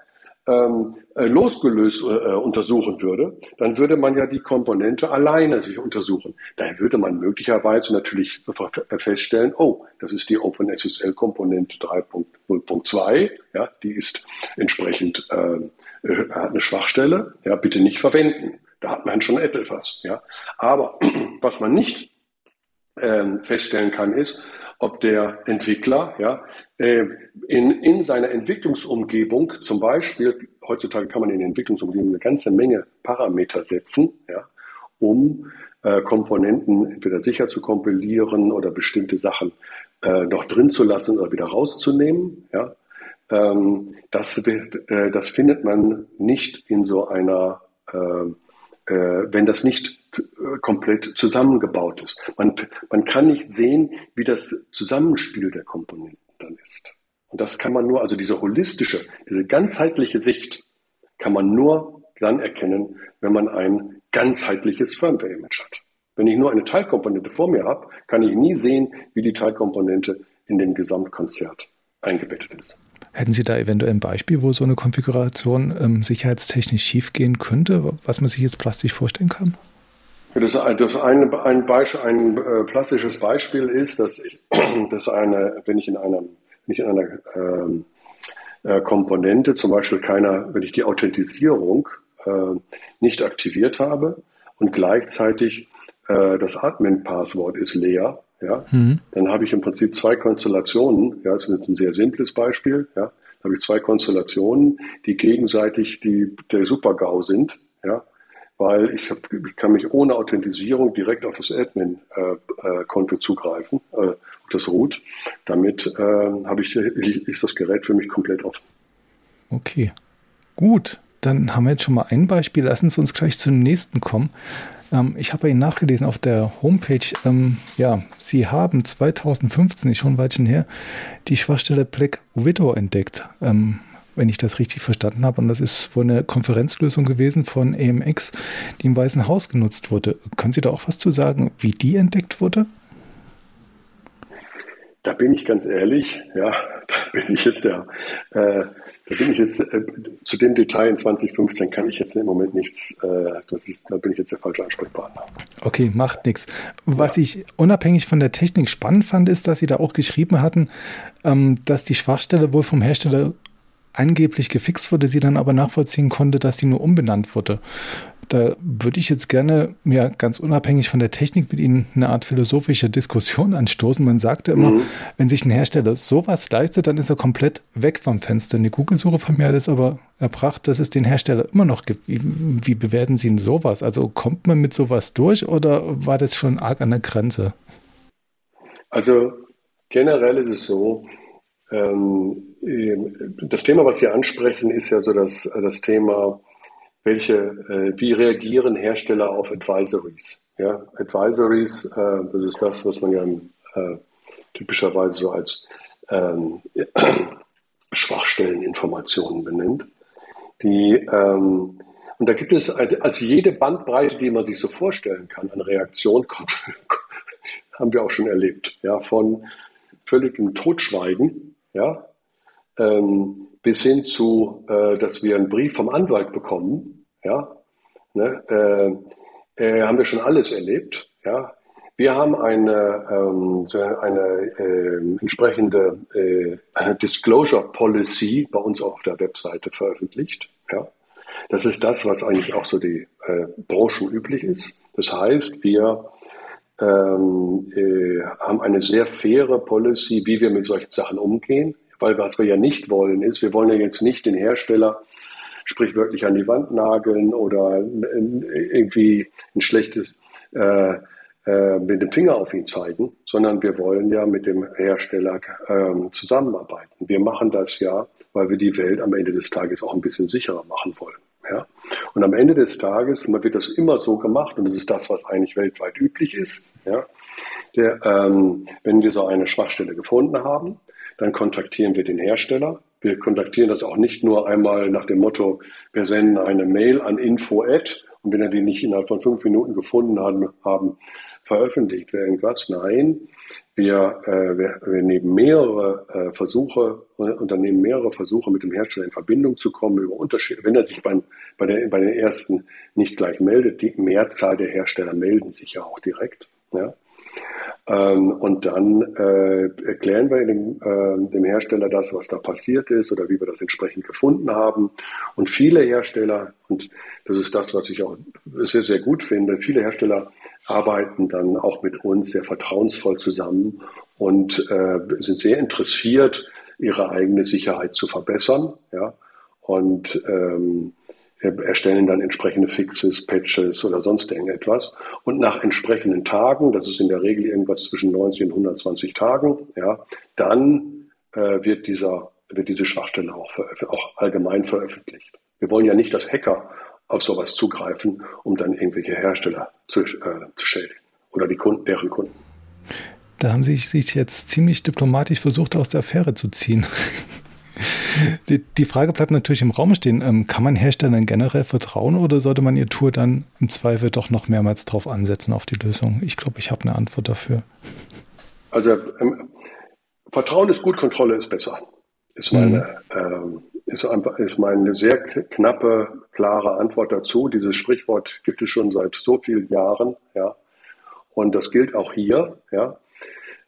ähm, äh, losgelöst äh, untersuchen würde, dann würde man ja die Komponente alleine sich untersuchen. Daher würde man möglicherweise natürlich feststellen, oh, das ist die OpenSSL-Komponente 3.0.2, ja, die ist entsprechend äh, äh, hat eine Schwachstelle, ja, bitte nicht verwenden. Da hat man schon etwas, ja. Aber was man nicht ähm, feststellen kann, ist, ob der Entwickler ja, äh, in, in seiner Entwicklungsumgebung zum Beispiel, heutzutage kann man in der Entwicklungsumgebung eine ganze Menge Parameter setzen, ja, um äh, Komponenten entweder sicher zu kompilieren oder bestimmte Sachen äh, noch drin zu lassen oder wieder rauszunehmen. Ja. Ähm, das, äh, das findet man nicht in so einer, äh, wenn das nicht äh, komplett zusammengebaut ist. Man, man kann nicht sehen, wie das Zusammenspiel der Komponenten dann ist. Und das kann man nur, also diese holistische, diese ganzheitliche Sicht kann man nur dann erkennen, wenn man ein ganzheitliches Firmware-Image hat. Wenn ich nur eine Teilkomponente vor mir habe, kann ich nie sehen, wie die Teilkomponente in dem Gesamtkonzert eingebettet ist. Hätten Sie da eventuell ein Beispiel, wo so eine Konfiguration ähm, sicherheitstechnisch schiefgehen könnte, was man sich jetzt plastisch vorstellen kann? Das, das eine, ein, Beispiel, ein äh, plastisches Beispiel ist, dass ich, dass eine, wenn ich in einer, wenn in einer ähm, äh, Komponente, zum Beispiel keiner, wenn ich die Authentisierung äh, nicht aktiviert habe und gleichzeitig äh, das Admin-Passwort ist leer, ja, mhm. dann habe ich im Prinzip zwei Konstellationen. Ja, das ist jetzt ein sehr simples Beispiel. Ja, da habe ich zwei Konstellationen, die gegenseitig die, der Super-GAU sind. Ja, weil ich, hab, ich kann mich ohne Authentisierung direkt auf das Admin-Konto äh, äh, zugreifen, äh, auf das Root. Damit äh, habe ich, ist das Gerät für mich komplett offen. Okay, gut. Dann haben wir jetzt schon mal ein Beispiel. Lassen Sie uns gleich zum nächsten kommen. Ähm, ich habe Ihnen nachgelesen auf der Homepage. Ähm, ja, Sie haben 2015, ist schon ein Weilchen her, die Schwachstelle Black Widow entdeckt. Ähm, wenn ich das richtig verstanden habe. Und das ist wohl eine Konferenzlösung gewesen von AMX, die im Weißen Haus genutzt wurde. Können Sie da auch was zu sagen, wie die entdeckt wurde? Da bin ich ganz ehrlich, ja, bin ich jetzt der, äh, da bin ich jetzt, äh, zu dem Detail in 2015 kann ich jetzt im Moment nichts, äh, ist, da bin ich jetzt der falsche Ansprechpartner. Okay, macht nichts. Was ja. ich unabhängig von der Technik spannend fand, ist, dass Sie da auch geschrieben hatten, ähm, dass die Schwachstelle wohl vom Hersteller angeblich gefixt wurde, sie dann aber nachvollziehen konnte, dass die nur umbenannt wurde. Da würde ich jetzt gerne, ja, ganz unabhängig von der Technik mit Ihnen eine Art philosophische Diskussion anstoßen. Man sagte immer, mhm. wenn sich ein Hersteller sowas leistet, dann ist er komplett weg vom Fenster. Eine Google-Suche von mir hat es aber erbracht, dass es den Hersteller immer noch gibt. Wie, wie bewerten Sie denn sowas? Also kommt man mit sowas durch oder war das schon arg an der Grenze? Also generell ist es so, ähm, das Thema, was Sie ansprechen, ist ja so das, das Thema, welche, äh, wie reagieren Hersteller auf Advisories? Ja, Advisories, äh, das ist das, was man ja äh, typischerweise so als ähm, Schwachstelleninformationen benennt. Die, ähm, und da gibt es also jede Bandbreite, die man sich so vorstellen kann, an Reaktion haben wir auch schon erlebt. Ja, von völligem Totschweigen ja, ähm, bis hin zu, äh, dass wir einen Brief vom Anwalt bekommen, ja, ne, äh, äh, haben wir schon alles erlebt, ja. Wir haben eine, ähm, so eine äh, entsprechende äh, Disclosure Policy bei uns auf der Webseite veröffentlicht. Ja. Das ist das, was eigentlich auch so die äh, Branchen üblich ist. Das heißt, wir ähm, äh, haben eine sehr faire Policy, wie wir mit solchen Sachen umgehen. Weil was wir ja nicht wollen, ist, wir wollen ja jetzt nicht den Hersteller sprichwörtlich an die Wand nageln oder irgendwie ein schlechtes äh, äh, mit dem Finger auf ihn zeigen, sondern wir wollen ja mit dem Hersteller äh, zusammenarbeiten. Wir machen das ja, weil wir die Welt am Ende des Tages auch ein bisschen sicherer machen wollen. Ja? Und am Ende des Tages wird das immer so gemacht, und das ist das, was eigentlich weltweit üblich ist. Ja? Der, ähm, wenn wir so eine Schwachstelle gefunden haben, dann kontaktieren wir den Hersteller. Wir kontaktieren das auch nicht nur einmal nach dem Motto, wir senden eine Mail an info@ und wenn wir die nicht innerhalb von fünf Minuten gefunden haben, haben veröffentlicht wir irgendwas. Nein, Wir, äh, wir, wir nehmen mehrere äh, Versuche, äh, unternehmen mehrere Versuche, mit dem Hersteller in Verbindung zu kommen über Unterschiede. Wenn er sich beim, bei, der, bei den ersten nicht gleich meldet, die Mehrzahl der Hersteller melden sich ja auch direkt. Ja? Ähm, und dann äh, erklären wir dem, äh, dem Hersteller das, was da passiert ist oder wie wir das entsprechend gefunden haben. Und viele Hersteller, und das ist das, was ich auch sehr, sehr gut finde, viele Hersteller arbeiten dann auch mit uns sehr vertrauensvoll zusammen und äh, sind sehr interessiert, ihre eigene Sicherheit zu verbessern. Ja? Und ähm, erstellen dann entsprechende Fixes, Patches oder sonst irgendetwas. Und nach entsprechenden Tagen, das ist in der Regel irgendwas zwischen 90 und 120 Tagen, ja, dann äh, wird, dieser, wird diese Schwachstelle auch, auch allgemein veröffentlicht. Wir wollen ja nicht, dass Hacker auf sowas zugreifen, um dann irgendwelche Hersteller zu, äh, zu schädigen oder die Kunden, deren Kunden. Da haben Sie sich jetzt ziemlich diplomatisch versucht, aus der Affäre zu ziehen. Die, die, Frage bleibt natürlich im Raum stehen. Ähm, kann man Herstellern generell vertrauen oder sollte man ihr Tour dann im Zweifel doch noch mehrmals drauf ansetzen auf die Lösung? Ich glaube, ich habe eine Antwort dafür. Also ähm, Vertrauen ist gut, Kontrolle ist besser. Ist meine, mhm. ähm, ist, einfach, ist meine sehr knappe, klare Antwort dazu. Dieses Sprichwort gibt es schon seit so vielen Jahren, ja. Und das gilt auch hier, ja.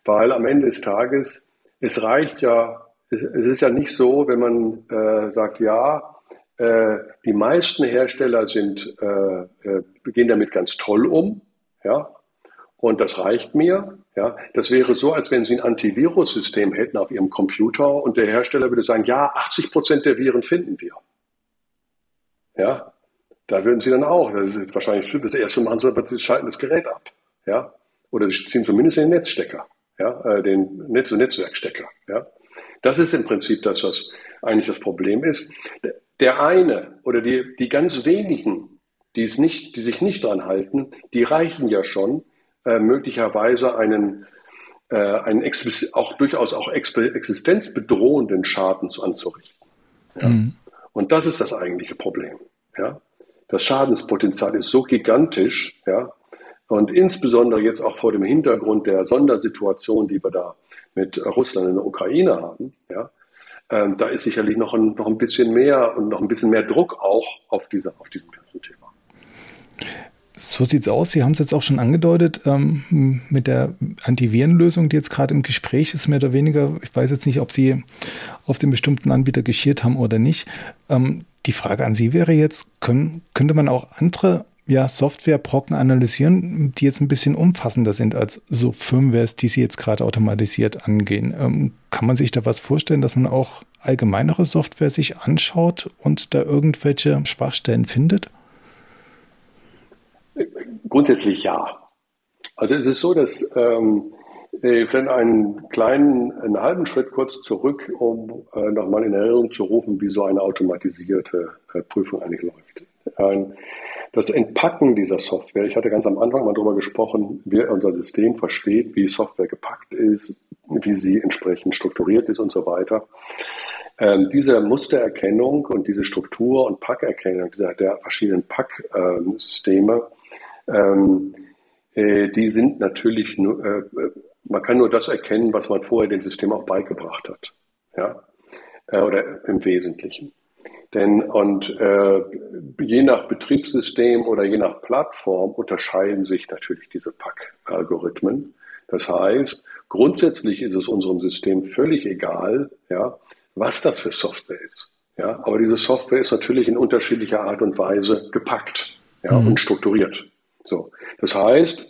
Weil am Ende des Tages, es reicht ja es ist ja nicht so, wenn man äh, sagt, ja, äh, die meisten Hersteller sind, äh, äh, gehen damit ganz toll um, ja, und das reicht mir. Ja, das wäre so, als wenn Sie ein Antivirus-System hätten auf Ihrem Computer und der Hersteller würde sagen, ja, 80 Prozent der Viren finden wir. Ja, da würden Sie dann auch, das ist wahrscheinlich das erste Mal, Sie schalten das Gerät ab. Ja, oder Sie ziehen zumindest den Netzstecker, ja, äh, den Netz- und Netzwerkstecker. Ja, das ist im Prinzip das, was eigentlich das Problem ist. Der eine oder die, die ganz wenigen, die, es nicht, die sich nicht dran halten, die reichen ja schon, äh, möglicherweise einen, äh, einen auch durchaus auch existenzbedrohenden Schaden anzurichten. Ja? Mhm. Und das ist das eigentliche Problem. Ja? Das Schadenspotenzial ist so gigantisch, ja, und insbesondere jetzt auch vor dem Hintergrund der Sondersituation, die wir da mit Russland in der Ukraine haben, ja, ähm, da ist sicherlich noch ein, noch ein bisschen mehr und noch ein bisschen mehr Druck auch auf, diese, auf diesem ganzen Thema. So sieht es aus. Sie haben es jetzt auch schon angedeutet ähm, mit der Antivirenlösung, die jetzt gerade im Gespräch ist, mehr oder weniger. Ich weiß jetzt nicht, ob Sie auf den bestimmten Anbieter geschiert haben oder nicht. Ähm, die Frage an Sie wäre jetzt, können, könnte man auch andere ja, Softwarebrocken analysieren, die jetzt ein bisschen umfassender sind als so Firmwares, die Sie jetzt gerade automatisiert angehen. Ähm, kann man sich da was vorstellen, dass man auch allgemeinere Software sich anschaut und da irgendwelche Schwachstellen findet? Grundsätzlich ja. Also es ist so, dass ähm, vielleicht einen kleinen, einen halben Schritt kurz zurück, um äh, nochmal in Erinnerung zu rufen, wie so eine automatisierte äh, Prüfung eigentlich läuft. Ein, das Entpacken dieser Software, ich hatte ganz am Anfang mal darüber gesprochen, wie unser System versteht, wie Software gepackt ist, wie sie entsprechend strukturiert ist und so weiter. Ähm, diese Mustererkennung und diese Struktur- und Packerkennung der, der verschiedenen Packsysteme, ähm, äh, die sind natürlich nur, äh, man kann nur das erkennen, was man vorher dem System auch beigebracht hat. Ja? Äh, oder im Wesentlichen. Denn und äh, je nach Betriebssystem oder je nach Plattform unterscheiden sich natürlich diese Pack-Algorithmen. Das heißt, grundsätzlich ist es unserem System völlig egal, ja, was das für Software ist. Ja, aber diese Software ist natürlich in unterschiedlicher Art und Weise gepackt ja, mhm. und strukturiert. So, das heißt,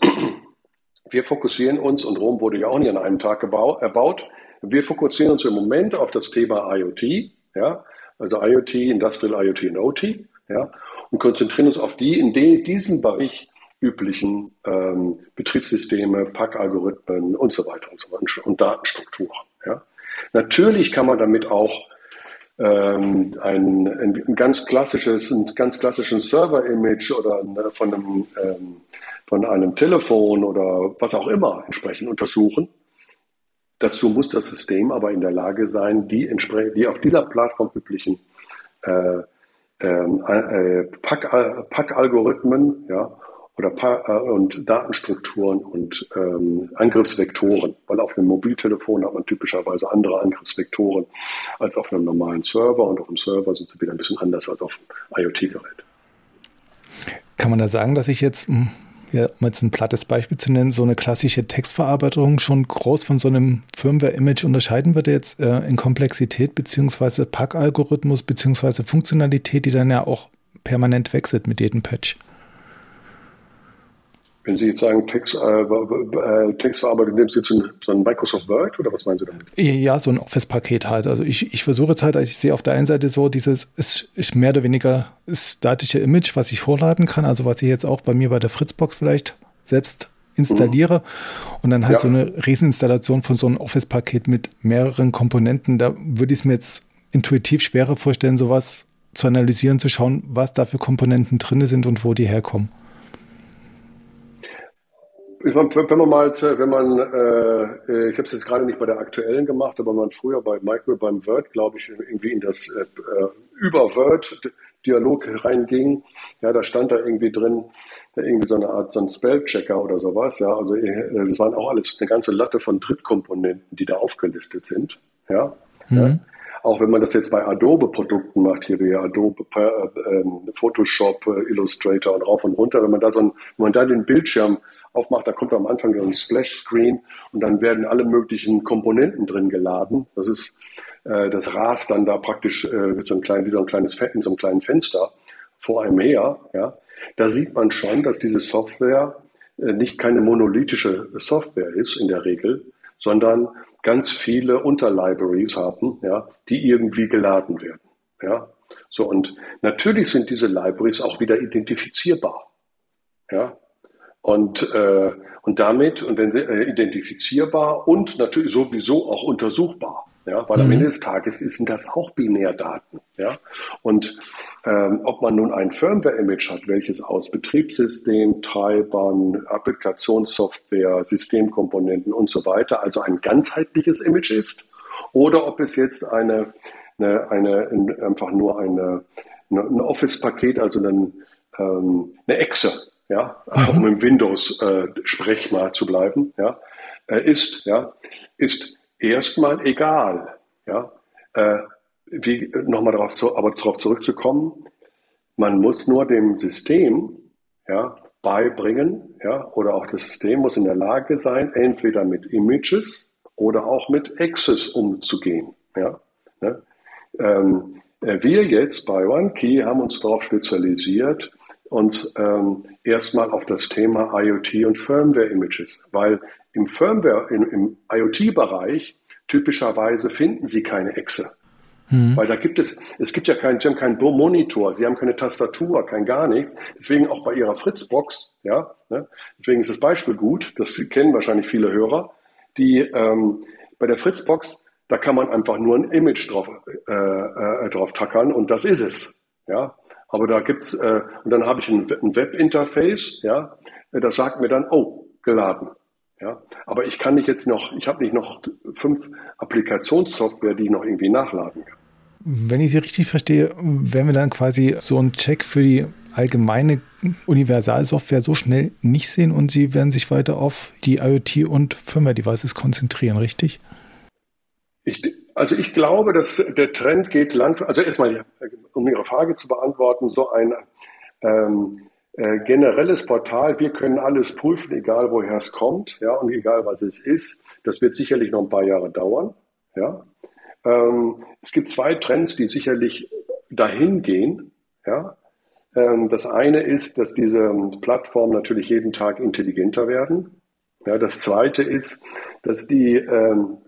wir fokussieren uns, und Rom wurde ja auch nicht an einem Tag erbaut, wir fokussieren uns im Moment auf das Thema IoT, ja, also IoT, Industrial IoT und OT, ja, und konzentrieren uns auf die in diesem Bereich üblichen ähm, Betriebssysteme, Packalgorithmen und so weiter und so weiter und Datenstrukturen. Ja. Natürlich kann man damit auch ähm, ein, ein, ganz klassisches, ein ganz klassischen Server-Image oder von einem, ähm, von einem Telefon oder was auch immer entsprechend untersuchen Dazu muss das System aber in der Lage sein, die, die auf dieser Plattform üblichen äh, ähm, äh, Pack-Algorithmen ja, oder äh, und Datenstrukturen und ähm, Angriffsvektoren, weil auf einem Mobiltelefon hat man typischerweise andere Angriffsvektoren als auf einem normalen Server und auf dem Server sind sie wieder ein bisschen anders als auf einem IoT-Gerät. Kann man da sagen, dass ich jetzt, hm, ja, um jetzt ein plattes Beispiel zu nennen, so eine klassische Textverarbeitung schon groß von so einem Firmware-Image unterscheiden würde jetzt äh, in Komplexität beziehungsweise Packalgorithmus beziehungsweise Funktionalität, die dann ja auch permanent wechselt mit jedem Patch? Wenn Sie jetzt sagen, Text, äh, äh, Textverarbeitung, nehmen Sie jetzt so ein Microsoft Word oder was meinen Sie damit? Ja, so ein Office-Paket halt. Also ich, ich versuche jetzt halt, ich sehe auf der einen Seite so dieses, ist, ist mehr oder weniger statische Image, was ich hochladen kann, also was ich jetzt auch bei mir bei der Fritzbox vielleicht selbst installiere mhm. und dann halt ja. so eine Rieseninstallation von so einem Office-Paket mit mehreren Komponenten. Da würde ich es mir jetzt intuitiv schwerer vorstellen, sowas zu analysieren, zu schauen, was da für Komponenten drin sind und wo die herkommen wenn man mal, wenn man, äh, ich habe es jetzt gerade nicht bei der aktuellen gemacht, aber man früher bei Micro, beim Word, glaube ich, irgendwie in das äh, über Word Dialog reinging, ja, da stand da irgendwie drin, irgendwie so eine Art so ein Spellchecker oder sowas, ja, also äh, das waren auch alles eine ganze Latte von Drittkomponenten, die da aufgelistet sind, ja. Mhm. ja. Auch wenn man das jetzt bei Adobe-Produkten macht, hier wie Adobe, äh, äh, Photoshop, äh, Illustrator und rauf und runter, wenn man da so ein, wenn man da den Bildschirm aufmacht, da kommt am Anfang so ein Splash-Screen und dann werden alle möglichen Komponenten drin geladen. Das ist, äh, das rast dann da praktisch äh, so ein klein, wie so ein kleines in so einem kleinen Fenster vor einem her. Ja. Da sieht man schon, dass diese Software äh, nicht keine monolithische Software ist in der Regel, sondern ganz viele Unterlibraries haben, ja, die irgendwie geladen werden. Ja. So, und natürlich sind diese Libraries auch wieder identifizierbar. Ja, und, äh, und damit, und wenn sie äh, identifizierbar und natürlich sowieso auch untersuchbar. Ja, weil mhm. am Ende des Tages sind das auch Binärdaten. Ja, und ähm, ob man nun ein Firmware-Image hat, welches aus Betriebssystem, Treibern, Applikationssoftware, Systemkomponenten und so weiter, also ein ganzheitliches Image ist, oder ob es jetzt eine, eine, eine einfach nur eine, eine ein Office-Paket, also ein, ähm, eine Exe ja, mhm. um im Windows-Sprech äh, mal zu bleiben, ja, äh, ist, ja, ist erstmal egal, ja, äh, wie, nochmal darauf zu, aber darauf zurückzukommen, man muss nur dem System, ja, beibringen, ja, oder auch das System muss in der Lage sein, entweder mit Images oder auch mit Access umzugehen, ja, ne? ähm, äh, wir jetzt bei OneKey haben uns darauf spezialisiert, uns ähm, erstmal auf das Thema IoT und Firmware-Images, weil im Firmware, im, im IoT-Bereich typischerweise finden Sie keine Echse. Mhm. Weil da gibt es, es gibt ja keinen, Sie haben keinen Monitor, Sie haben keine Tastatur, kein gar nichts. Deswegen auch bei Ihrer Fritzbox, ja, ne? deswegen ist das Beispiel gut, das kennen wahrscheinlich viele Hörer, die ähm, bei der Fritzbox, da kann man einfach nur ein Image drauf, äh, äh, drauf tackern und das ist es. Ja, aber da gibt's äh, und dann habe ich ein, ein Webinterface, ja, das sagt mir dann, oh, geladen. Ja, aber ich kann nicht jetzt noch, ich habe nicht noch fünf Applikationssoftware, die ich noch irgendwie nachladen kann. Wenn ich Sie richtig verstehe, werden wir dann quasi so einen Check für die allgemeine Universalsoftware so schnell nicht sehen und Sie werden sich weiter auf die IoT und Firmware-Devices konzentrieren, richtig? Ich, also ich glaube, dass der Trend geht langfristig, also erstmal, um Ihre Frage zu beantworten, so ein ähm, äh, generelles Portal, wir können alles prüfen, egal woher es kommt, ja, und egal was es ist, das wird sicherlich noch ein paar Jahre dauern, ja. Ähm, es gibt zwei Trends, die sicherlich dahin gehen, ja. Ähm, das eine ist, dass diese Plattformen natürlich jeden Tag intelligenter werden. Ja, das zweite ist, dass die ähm,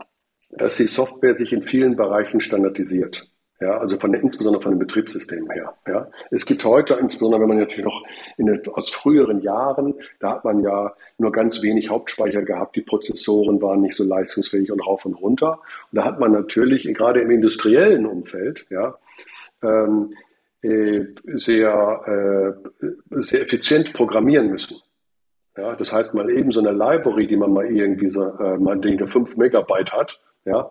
dass die Software sich in vielen Bereichen standardisiert. Ja, also von der, insbesondere von den Betriebssystemen her. Ja, es gibt heute, insbesondere wenn man natürlich noch in, aus früheren Jahren, da hat man ja nur ganz wenig Hauptspeicher gehabt, die Prozessoren waren nicht so leistungsfähig und rauf und runter. Und da hat man natürlich gerade im industriellen Umfeld, ja, ähm, äh, sehr, äh, sehr effizient programmieren müssen. Ja, das heißt, mal eben so eine Library, die man mal irgendwie so, äh, die 5 Megabyte hat, ja,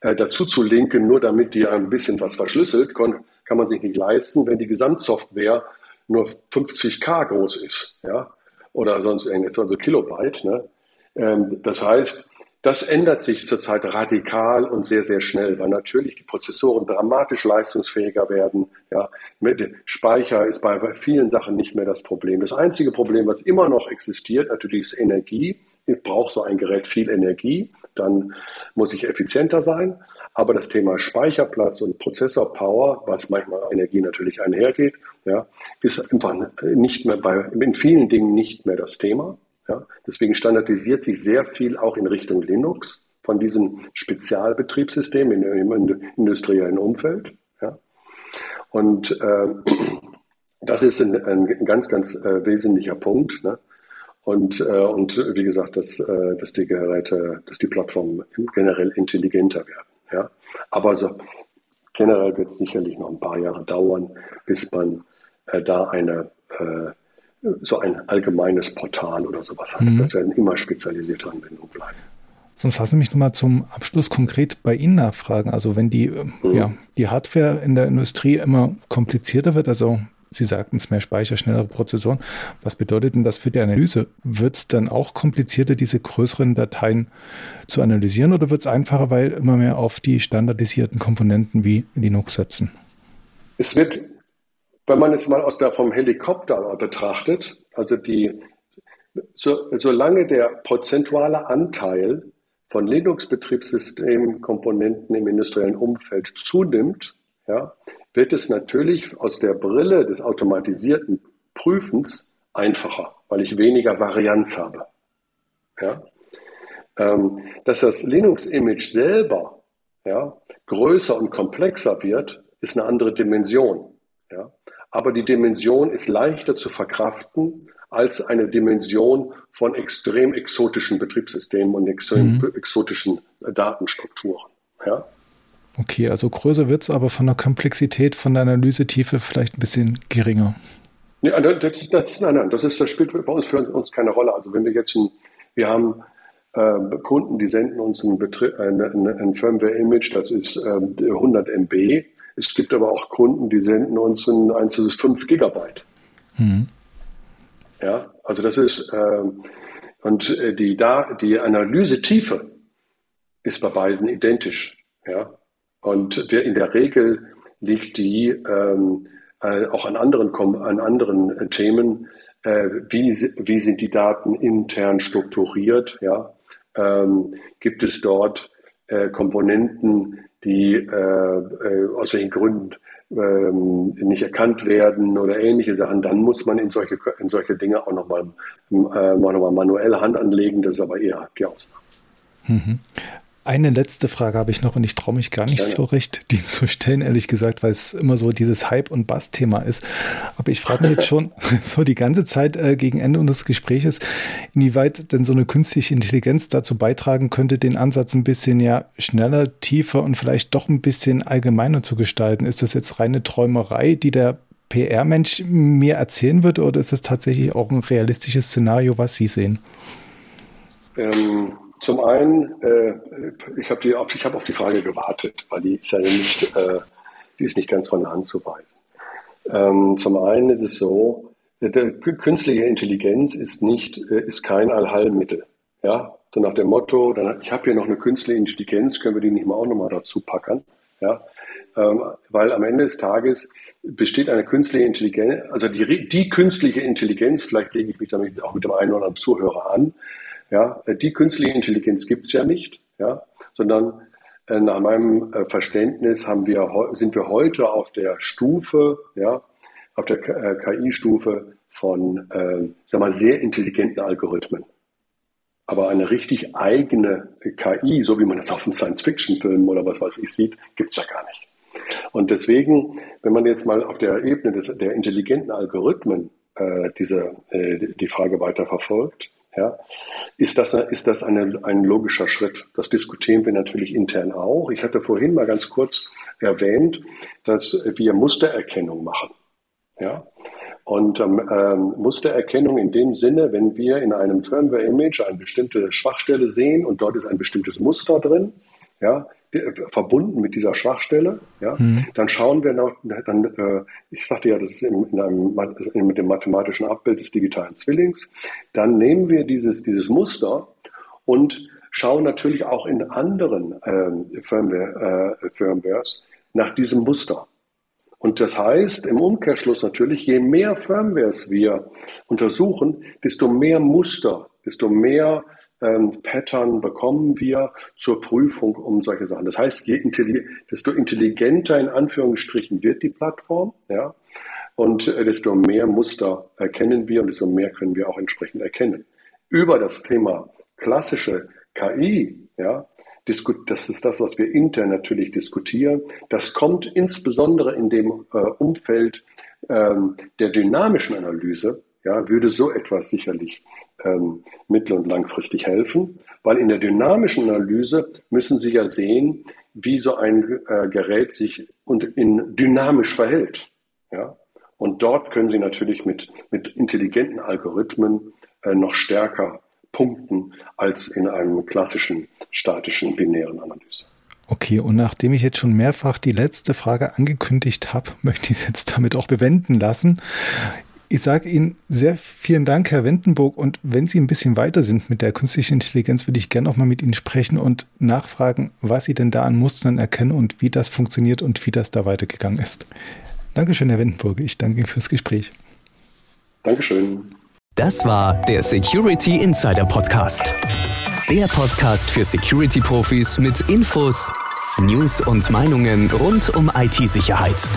äh, dazu zu linken, nur damit die ein bisschen was verschlüsselt, kann, kann man sich nicht leisten, wenn die Gesamtsoftware nur 50k groß ist. Ja, oder sonst irgendwas, also Kilobyte. Ne? Ähm, das heißt, das ändert sich zurzeit radikal und sehr, sehr schnell, weil natürlich die Prozessoren dramatisch leistungsfähiger werden. Ja, mit Speicher ist bei vielen Sachen nicht mehr das Problem. Das einzige Problem, was immer noch existiert, natürlich ist Energie. Ich brauche so ein Gerät viel Energie, dann muss ich effizienter sein. Aber das Thema Speicherplatz und Prozessorpower, was manchmal Energie natürlich einhergeht, ja, ist einfach nicht mehr bei, in vielen Dingen nicht mehr das Thema. Ja. Deswegen standardisiert sich sehr viel auch in Richtung Linux von diesem Spezialbetriebssystem in, im industriellen Umfeld. Ja. Und äh, das ist ein, ein ganz, ganz äh, wesentlicher Punkt. Ne? Und, äh, und wie gesagt, dass, äh, dass die Geräte, dass die Plattformen generell intelligenter werden. Ja? Aber so generell wird es sicherlich noch ein paar Jahre dauern, bis man äh, da eine äh, so ein allgemeines Portal oder sowas hat. Mhm. Das werden immer spezialisierte Anwendungen bleiben. Sonst lassen Sie mich nochmal zum Abschluss konkret bei Ihnen nachfragen. Also wenn die, mhm. ja, die Hardware in der Industrie immer komplizierter wird, also Sie sagten es mehr Speicher, schnellere Prozessoren. Was bedeutet denn das für die Analyse? Wird es dann auch komplizierter, diese größeren Dateien zu analysieren oder wird es einfacher, weil immer mehr auf die standardisierten Komponenten wie Linux setzen? Es wird wenn man es mal aus der, vom Helikopter betrachtet, also die, so, solange der prozentuale Anteil von Linux-Betriebssystemkomponenten im industriellen Umfeld zunimmt, ja, wird es natürlich aus der Brille des automatisierten Prüfens einfacher, weil ich weniger Varianz habe. Ja? Ähm, dass das Linux-Image selber ja, größer und komplexer wird, ist eine andere Dimension. Ja? aber die Dimension ist leichter zu verkraften als eine Dimension von extrem exotischen Betriebssystemen und extrem mhm. exotischen Datenstrukturen. Ja? Okay, also größer wird es, aber von der Komplexität, von der Analysetiefe vielleicht ein bisschen geringer. Ja, das, das, nein, nein, das, ist, das spielt bei uns für uns keine Rolle. Also wenn wir jetzt, ein, wir haben äh, Kunden, die senden uns ein, ein, ein Firmware-Image, das ist äh, 100 MB es gibt aber auch Kunden, die senden uns ein einzelnes 5 Gigabyte. Mhm. Ja, also das ist, äh, und äh, die, da, die Analysetiefe ist bei beiden identisch. Ja, und der, in der Regel liegt die ähm, äh, auch an anderen, an anderen äh, Themen, äh, wie, wie sind die Daten intern strukturiert, ja, ähm, gibt es dort äh, Komponenten, die äh, äh, aus welchen Gründen ähm, nicht erkannt werden oder ähnliche Sachen, dann muss man in solche, in solche Dinge auch nochmal äh, noch manuell Hand anlegen. Das ist aber eher die Ausnahme. Mhm. Eine letzte Frage habe ich noch und ich traue mich gar nicht so recht, die zu stellen, ehrlich gesagt, weil es immer so dieses Hype- und Bass-Thema ist. Aber ich frage mich jetzt schon so die ganze Zeit äh, gegen Ende unseres Gespräches, inwieweit denn so eine künstliche Intelligenz dazu beitragen könnte, den Ansatz ein bisschen ja schneller, tiefer und vielleicht doch ein bisschen allgemeiner zu gestalten. Ist das jetzt reine Träumerei, die der PR-Mensch mir erzählen wird, oder ist das tatsächlich auch ein realistisches Szenario, was Sie sehen? Ähm zum einen, äh, ich habe hab auf die Frage gewartet, weil die ist ja nicht, äh, die ist nicht ganz von der Hand zu weisen. Ähm, zum einen ist es so, äh, künstliche Intelligenz ist nicht, äh, ist kein Allheilmittel. Ja, so nach dem Motto, dann, ich habe hier noch eine künstliche Intelligenz, können wir die nicht mal auch nochmal dazu packen? Ja, ähm, weil am Ende des Tages besteht eine künstliche Intelligenz, also die, die künstliche Intelligenz, vielleicht lege ich mich damit auch mit dem einen oder anderen Zuhörer an, ja, die künstliche Intelligenz gibt es ja nicht, ja, sondern äh, nach meinem äh, Verständnis haben wir, sind wir heute auf der Stufe, ja, auf der äh, KI-Stufe von, äh, sag mal, sehr intelligenten Algorithmen. Aber eine richtig eigene KI, so wie man das auf einem Science-Fiction-Film oder was weiß ich sieht, gibt es ja gar nicht. Und deswegen, wenn man jetzt mal auf der Ebene des, der intelligenten Algorithmen äh, diese, äh, die Frage weiter verfolgt, ja, ist das, ist das eine, ein logischer Schritt? Das diskutieren wir natürlich intern auch. Ich hatte vorhin mal ganz kurz erwähnt, dass wir Mustererkennung machen. Ja? Und ähm, ähm, Mustererkennung in dem Sinne, wenn wir in einem Firmware-Image eine bestimmte Schwachstelle sehen und dort ist ein bestimmtes Muster drin, ja, verbunden mit dieser Schwachstelle, ja, mhm. dann schauen wir noch, dann, äh, ich sagte ja, das ist in, in einem, mit dem mathematischen Abbild des digitalen Zwillings, dann nehmen wir dieses, dieses Muster und schauen natürlich auch in anderen äh, Firmware, äh, Firmwares nach diesem Muster. Und das heißt im Umkehrschluss natürlich, je mehr Firmwares wir untersuchen, desto mehr Muster, desto mehr ähm, Pattern bekommen wir zur Prüfung um solche Sachen. Das heißt, je intelli desto intelligenter in Anführungsstrichen wird die Plattform, ja, und äh, desto mehr Muster erkennen wir und desto mehr können wir auch entsprechend erkennen. Über das Thema klassische KI, ja, das ist das, was wir intern natürlich diskutieren. Das kommt insbesondere in dem äh, Umfeld ähm, der dynamischen Analyse, ja, würde so etwas sicherlich ähm, mittel- und langfristig helfen, weil in der dynamischen Analyse müssen Sie ja sehen, wie so ein äh, Gerät sich und in dynamisch verhält. Ja? Und dort können Sie natürlich mit, mit intelligenten Algorithmen äh, noch stärker punkten als in einem klassischen statischen binären Analyse. Okay, und nachdem ich jetzt schon mehrfach die letzte Frage angekündigt habe, möchte ich es jetzt damit auch bewenden lassen. Ich sage Ihnen sehr vielen Dank, Herr Wendenburg. Und wenn Sie ein bisschen weiter sind mit der künstlichen Intelligenz, würde ich gerne noch mal mit Ihnen sprechen und nachfragen, was Sie denn da an Mustern erkennen und wie das funktioniert und wie das da weitergegangen ist. Dankeschön, Herr Wendenburg. Ich danke Ihnen fürs Gespräch. Dankeschön. Das war der Security Insider Podcast. Der Podcast für Security-Profis mit Infos, News und Meinungen rund um IT-Sicherheit.